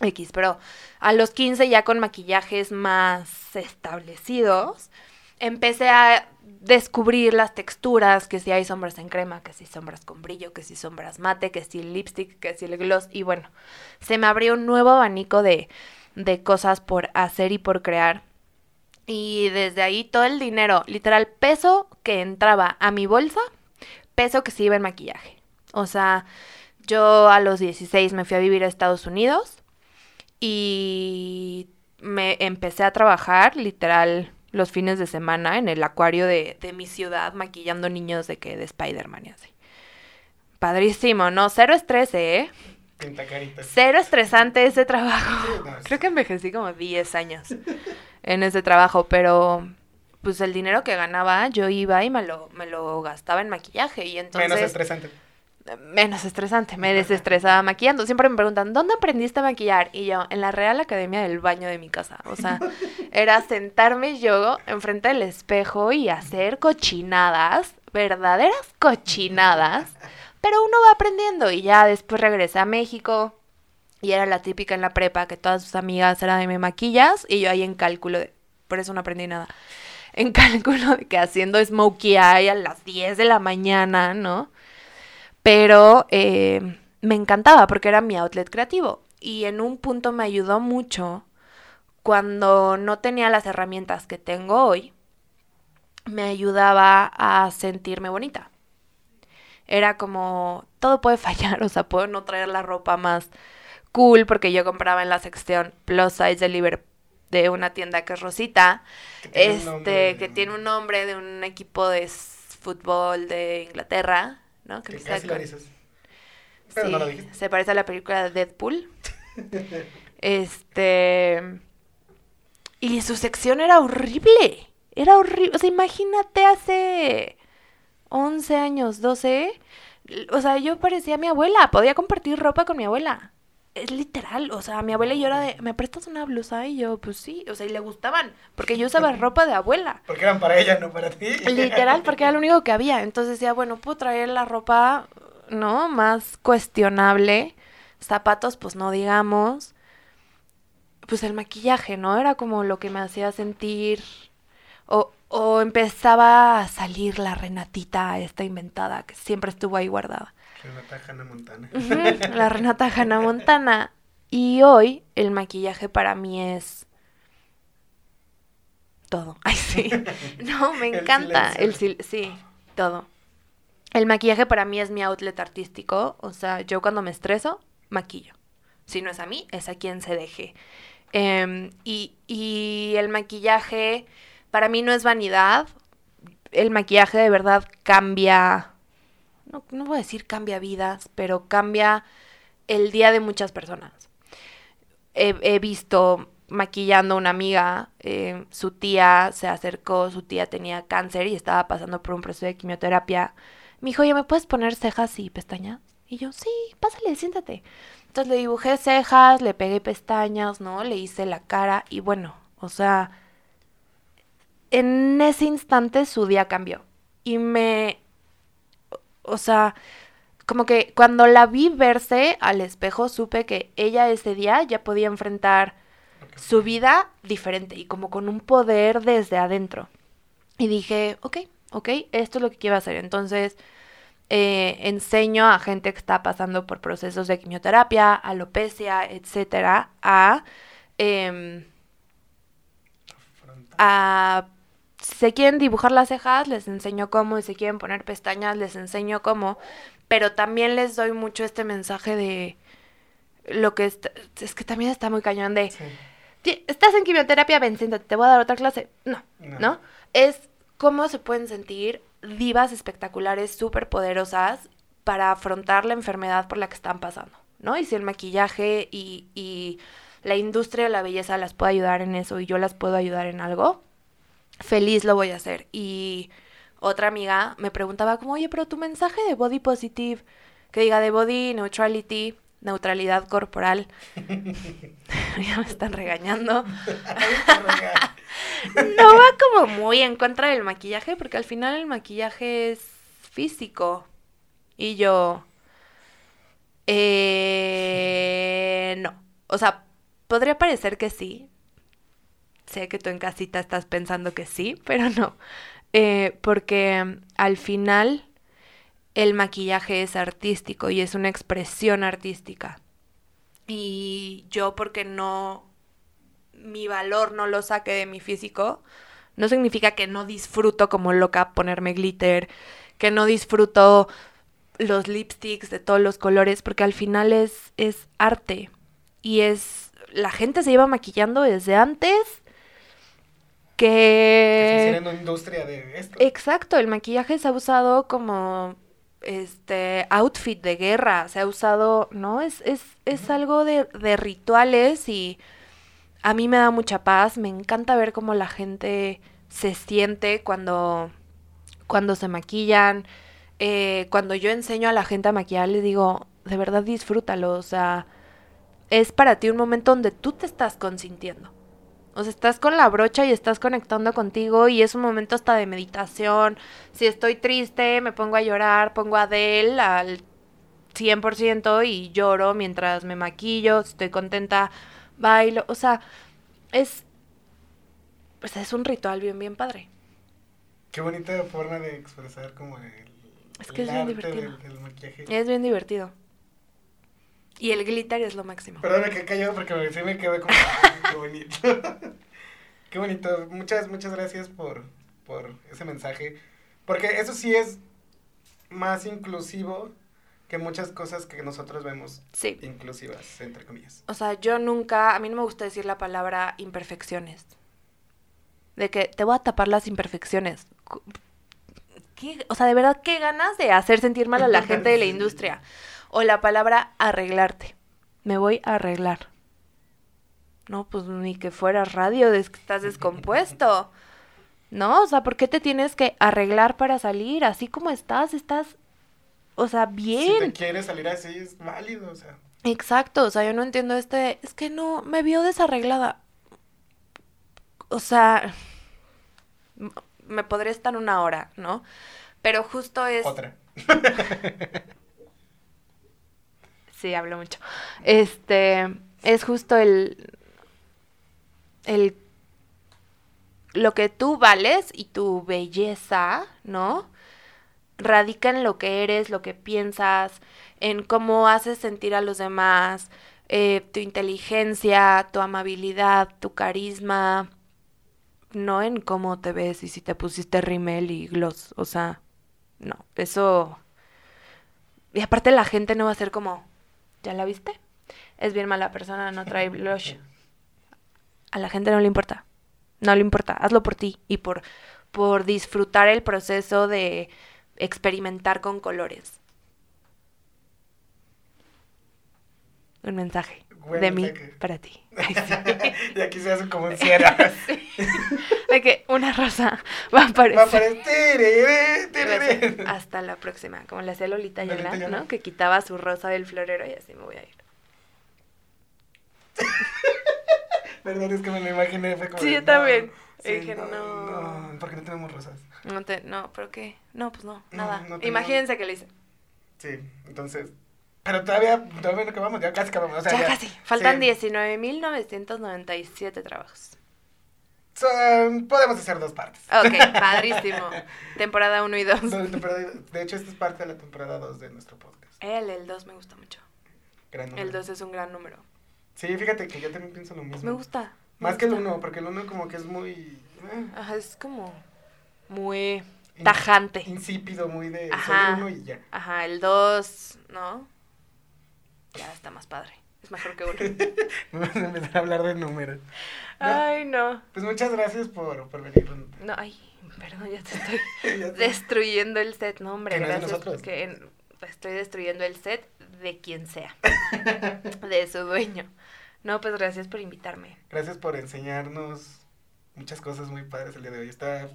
X, pero a los 15 ya con maquillajes más establecidos, empecé a descubrir las texturas, que si hay sombras en crema, que si sombras con brillo, que si sombras mate, que si el lipstick, que si el gloss, y bueno, se me abrió un nuevo abanico de, de cosas por hacer y por crear. Y desde ahí todo el dinero, literal, peso que entraba a mi bolsa, peso que se iba en maquillaje. O sea, yo a los 16 me fui a vivir a Estados Unidos y me empecé a trabajar literal los fines de semana en el acuario de, de mi ciudad maquillando niños de que de Spider-Man y así. Padrísimo, ¿no? Cero estrés, ¿eh? Cero estresante ese trabajo. Creo que envejecí como 10 años en ese trabajo, pero pues el dinero que ganaba yo iba y me lo, me lo gastaba en maquillaje y entonces... Menos estresante. Menos estresante, me desestresaba maquillando. Siempre me preguntan, ¿dónde aprendiste a maquillar? Y yo, en la Real Academia del Baño de mi casa. O sea, era sentarme yo enfrente del espejo y hacer cochinadas, verdaderas cochinadas. Pero uno va aprendiendo y ya después regresé a México y era la típica en la prepa que todas sus amigas eran de me maquillas y yo ahí en cálculo, de, por eso no aprendí nada. En cálculo de que haciendo smokey eye a las 10 de la mañana, ¿no? Pero eh, me encantaba porque era mi outlet creativo y en un punto me ayudó mucho cuando no tenía las herramientas que tengo hoy, me ayudaba a sentirme bonita. Era como, todo puede fallar, o sea, puedo no traer la ropa más cool porque yo compraba en la sección plus size de Liverpool de una tienda que es Rosita, Que tiene un este, nombre. que tiene un nombre de un equipo de fútbol de Inglaterra, ¿no? Que casi con- dices. Pero sí, no lo dijiste. se parece a la película de Deadpool. este. Y su sección era horrible. Era horrible. O sea, imagínate hace 11 años, 12. l- O sea, yo parecía mi abuela. Podía compartir ropa con mi abuela. Es literal. O sea, mi abuela y yo era de, ¿me prestas una blusa? Y yo, pues sí. O sea, y le gustaban. Porque yo usaba ropa de abuela. Porque eran para ella, no para ti. Literal, porque era lo único que había. Entonces decía, bueno, puedo traer la ropa, ¿no? Más cuestionable. Zapatos, pues no digamos. Pues el maquillaje, ¿no? Era como lo que me hacía sentir. O, o empezaba a salir la Renatita, esta inventada, que siempre estuvo ahí guardada. Renata Hannah Montana. La Renata Hannah Montana. Y hoy el maquillaje para mí es todo. Ay, sí. No, me encanta. El sí, todo. El maquillaje para mí es mi outlet artístico. O sea, yo cuando me estreso, maquillo. Si no es a mí, es a quien se deje. Em, y, y el maquillaje para mí no es vanidad. El maquillaje de verdad cambia no, no voy a decir cambia vidas, pero cambia el día de muchas personas. He, visto maquillando a una amiga, eh, su tía se acercó, su tía tenía cáncer y estaba pasando por un proceso de quimioterapia. Me dijo, oye, ¿me puedes poner cejas y pestañas? Y yo, sí, pásale, siéntate. Entonces le dibujé cejas, le pegué pestañas, ¿no? Le hice la cara y bueno, o sea, en ese instante su día cambió. Y me o sea, como que cuando la vi verse al espejo, supe que ella ese día ya podía enfrentar su vida diferente y como con un poder desde adentro. Y dije, ok, ok, esto es lo que quiero hacer. Entonces, eh, enseño a gente que está pasando por procesos de quimioterapia, alopecia, etcétera, a, em, a si se quieren dibujar las cejas, les enseño cómo, y si quieren poner pestañas, les enseño cómo, pero también les doy mucho este mensaje de lo que es, es que también está muy cañón de, estás en quimioterapia, ven, siéntate, te voy a dar otra clase. No, no, ¿no? Es cómo se pueden sentir divas espectaculares, súper poderosas para afrontar la enfermedad por la que están pasando, ¿no? Y si el maquillaje y, y la industria de la belleza las puede ayudar en eso y yo las puedo ayudar en algo, feliz lo voy a hacer. Y otra amiga me preguntaba como, oye, pero tu mensaje de body positive, que diga de body neutrality, neutralidad corporal. ya me están regañando. no va como muy en contra del maquillaje, porque al final el maquillaje es físico. Y yo... Eh, no. O sea, podría parecer que sí. Sé que tú en casita estás pensando que sí, pero no. Eh, porque al final el maquillaje es artístico y es una expresión artística. Y yo porque no, mi valor no lo saque de mi físico, no significa que no disfruto como loca ponerme glitter, que no disfruto los lipsticks de todos los colores, porque al final es, es arte. Y es, la gente se lleva maquillando desde antes que... que industria de esto. Exacto, el maquillaje se ha usado como este outfit de guerra, se ha usado, ¿no? Es, es, es algo de, de, rituales y a mí me da mucha paz, me encanta ver cómo la gente se siente cuando, cuando se maquillan, eh, cuando yo enseño a la gente a maquillar, les digo, de verdad disfrútalo, o sea, es para ti un momento donde tú te estás consintiendo. O sea, estás con la brocha y estás conectando contigo y es un momento hasta de meditación. Si estoy triste, me pongo a llorar, pongo a Adele al 100% y lloro mientras me maquillo, si estoy contenta, bailo. O sea, es pues es un ritual bien bien padre. Qué bonita forma de expresar como el, es que es bien divertido. Es bien divertido. Y el glitter es lo máximo. Perdón, que he callado porque sí me quedé como, qué bonito. qué bonito. Muchas, muchas gracias por, por ese mensaje. Porque eso sí es más inclusivo que muchas cosas que nosotros vemos sí. inclusivas, entre comillas. O sea, yo nunca, a mí no me gusta decir la palabra imperfecciones. De que te voy a tapar las imperfecciones. ¿Qué? O sea, de verdad, qué ganas de hacer sentir mal a la gente de la industria. O la palabra arreglarte. Me voy a arreglar. No, pues ni que fueras radio, es que estás descompuesto. ¿No? O sea, ¿por qué te tienes que arreglar para salir? Así como estás, estás, o sea, bien. Si te quieres salir así, es válido, o sea. Exacto, o sea, yo no entiendo este, es que no, me vio desarreglada. O sea, me podría estar una hora, ¿no? Pero justo es... Otra. sí, hablo mucho. Este, es justo el, el, lo que tú vales y tu belleza, ¿no? Radica en lo que eres, lo que piensas, en cómo haces sentir a los demás, eh, tu inteligencia, tu amabilidad, tu carisma, no en cómo te ves y si te pusiste rimel y gloss, o sea, no, eso... Y aparte la gente no va a ser como, ¿Ya la viste? Es bien mala persona, no trae blush. A la gente no le importa. No le importa. Hazlo por ti y por, por disfrutar el proceso de experimentar con colores. Un mensaje de mí para ti. y aquí se hace como un cierre. De que una rosa va a aparecer. Va a aparecer. Hasta la próxima. Como le hacía Lolita Yala, ¿no? Que quitaba su rosa del florero y así me voy a ir. Perdón, es que me lo imaginé. Fue como sí, yo también. dije, no, no. ¿Por qué no tenemos rosas? No, te, no, ¿pero qué? No, pues no, nada. Imagínense que le hice. Sí, entonces, Pero todavía, todavía no acabamos, ya casi acabamos. O sea, ya, casi. Faltan sí. 19.997 trabajos. Son- podemos hacer dos partes. Ok, padrísimo. Temporada 1 y 2. No, temporada- De hecho, esta es parte de la temporada 2 de nuestro podcast. El, el 2 me gusta mucho. Gran El número. 2 es un gran número. Sí, fíjate que yo también pienso lo mismo. Me gusta. Más me que el gusta. 1, porque el 1 como que es muy... eh, Ajá, es como muy tajante. Insípido, muy de... Ajá. Soy uno y ya. Ajá, el 2, ¿no? Ya está más padre. Es mejor que uno. Vamos a empezar a hablar de números. No, Ay, no. Pues muchas gracias por, por venir. No, ay, perdón, ya te estoy Ya destruyendo el set. No, hombre, Que no es de gracias. nosotros. Que en- estoy destruyendo el set de quien sea. de su dueño. No, pues gracias por invitarme. Gracias por enseñarnos muchas cosas muy padres el día de hoy. Está...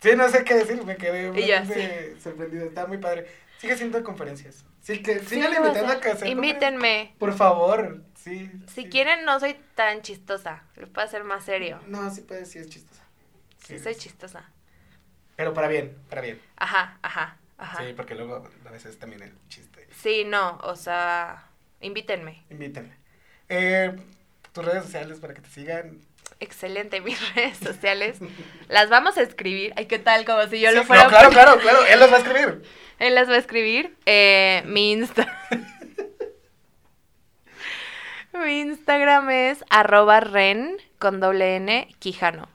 Sí, no sé qué decir, me quedé Y yo, bastante sorprendido. Está muy padre. Sigue haciendo conferencias. Sí, que Sí, sigan a invitando a que hacer Invítenme. Por favor, sí. Si sí. quieren, no soy tan chistosa. Lo puedo hacer más serio. No, sí puedes, sí es chistosa. Sí, soy chistosa. Pero para bien, para bien. Ajá, ajá, ajá. Sí, porque luego a veces también el chiste. Sí, no, o sea, invítenme. Invítenme. Eh, tus redes sociales para que te sigan. Excelente, mis redes sociales. Las vamos a escribir. Ay, ¿qué tal? Como si yo Sí, lo fuera no, a claro, claro, claro. Él los va a escribir. Él las va a escribir. Eh, mi Insta. mi Instagram es arroba ren con doble N Quijano.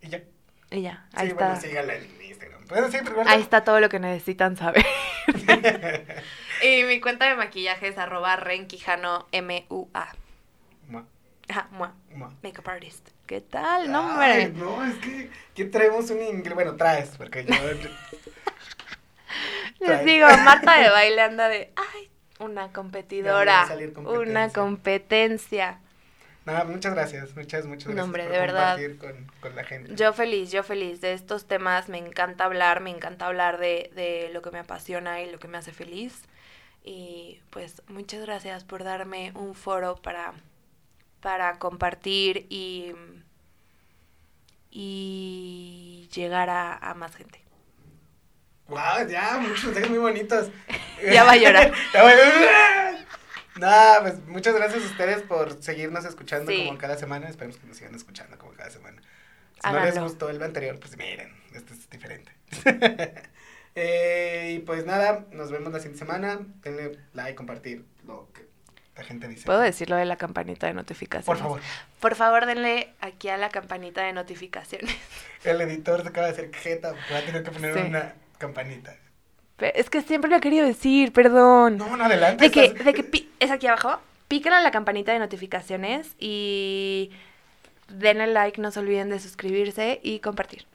Y ya. Y ya, ahí sí, está. bueno, en Instagram. Ahí está todo lo que necesitan saber. y mi cuenta de maquillaje es arroba ren Quijano M-U-A. Mua, Ajá, mua. mua. Makeup artist. ¿Qué tal? No, hombre. no, es que aquí traemos un inglés. Bueno, traes, porque yo. Les digo, Marta de baile anda de, ay, una competidora, a salir una competencia. competencia. no, muchas gracias, muchas, muchas gracias. No, hombre, por de verdad. compartir Con, con la gente. Yo feliz, yo feliz de estos temas, me encanta hablar, me encanta hablar de, de lo que me apasiona y lo que me hace feliz. Y pues muchas gracias por darme un foro para, para compartir y, y llegar a, a más gente. Wow, ya, muchos mensajes muy bonitos. Ya va a llorar. ya va a llorar. No, pues muchas gracias a ustedes por seguirnos escuchando Sí. como cada semana. Esperemos que nos sigan escuchando como cada semana. Si no les gustó el anterior, pues miren, este es diferente. Eh, y pues nada, nos vemos la siguiente semana. Denle like, compartir lo que la gente dice. ¿Puedo decir lo de la campanita de notificaciones? Por favor. Por favor, denle aquí a la campanita de notificaciones. El editor se acaba de hacer jeta, va a tener que poner Sí. una campanita. Es que siempre lo he querido decir, perdón. No, no, adelante. de que, estás- de que pi- es aquí abajo, piquen a la campanita de notificaciones y denle like, no se olviden de suscribirse y compartir.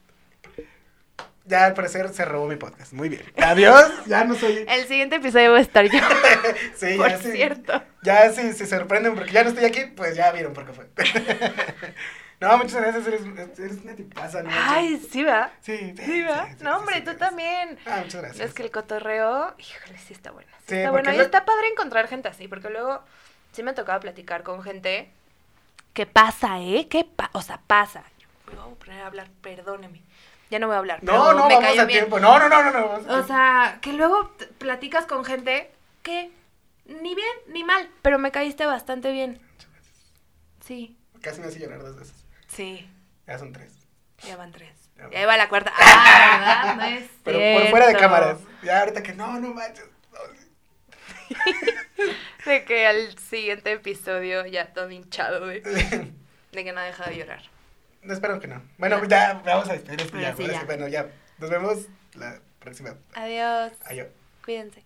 Ya al parecer se robó mi podcast. Muy bien. Adiós. Ya no soy. El siguiente episodio voy a estar yo, Sí, por ya sí. cierto. Ya si se sorprenden porque ya no estoy aquí, pues ya vieron por qué fue. no, muchas gracias. Eres, eres una tipaza, ¿no? Ay, sí, va. Sí, sí. Sí, va. sí, sí, No, sí, hombre, sí, tú sí. también. Ah, muchas gracias. Es que el cotorreo, híjole, sí está bueno. Sí Sí, está bueno. Y lo- está padre encontrar gente así, porque luego sí me tocaba platicar con gente. ¿Qué pasa, eh? ¿Qué pa o sea, pasa. Me voy a poner a hablar, perdóneme. Ya no voy a hablar. No, no, me vamos a bien. tiempo. No, no, no, no. no O sea, que luego platicas con gente que ni bien ni mal, pero me caíste bastante bien. Sí, Casi me hace llorar dos veces. sí. Ya son tres. Ya van tres. Ya Ya va la cuarta. Ah, ¿verdad? No es Pero por fuera de cámaras. Ya ahorita que no, no manches. De que al siguiente episodio ya todo hinchado de, de que no deja de llorar. No, espero que no. Bueno, ya vamos a despedir esto Ahora ya. sí, ahora ya. sí, bueno, ya. Nos vemos la próxima. Adiós. Adiós. Cuídense.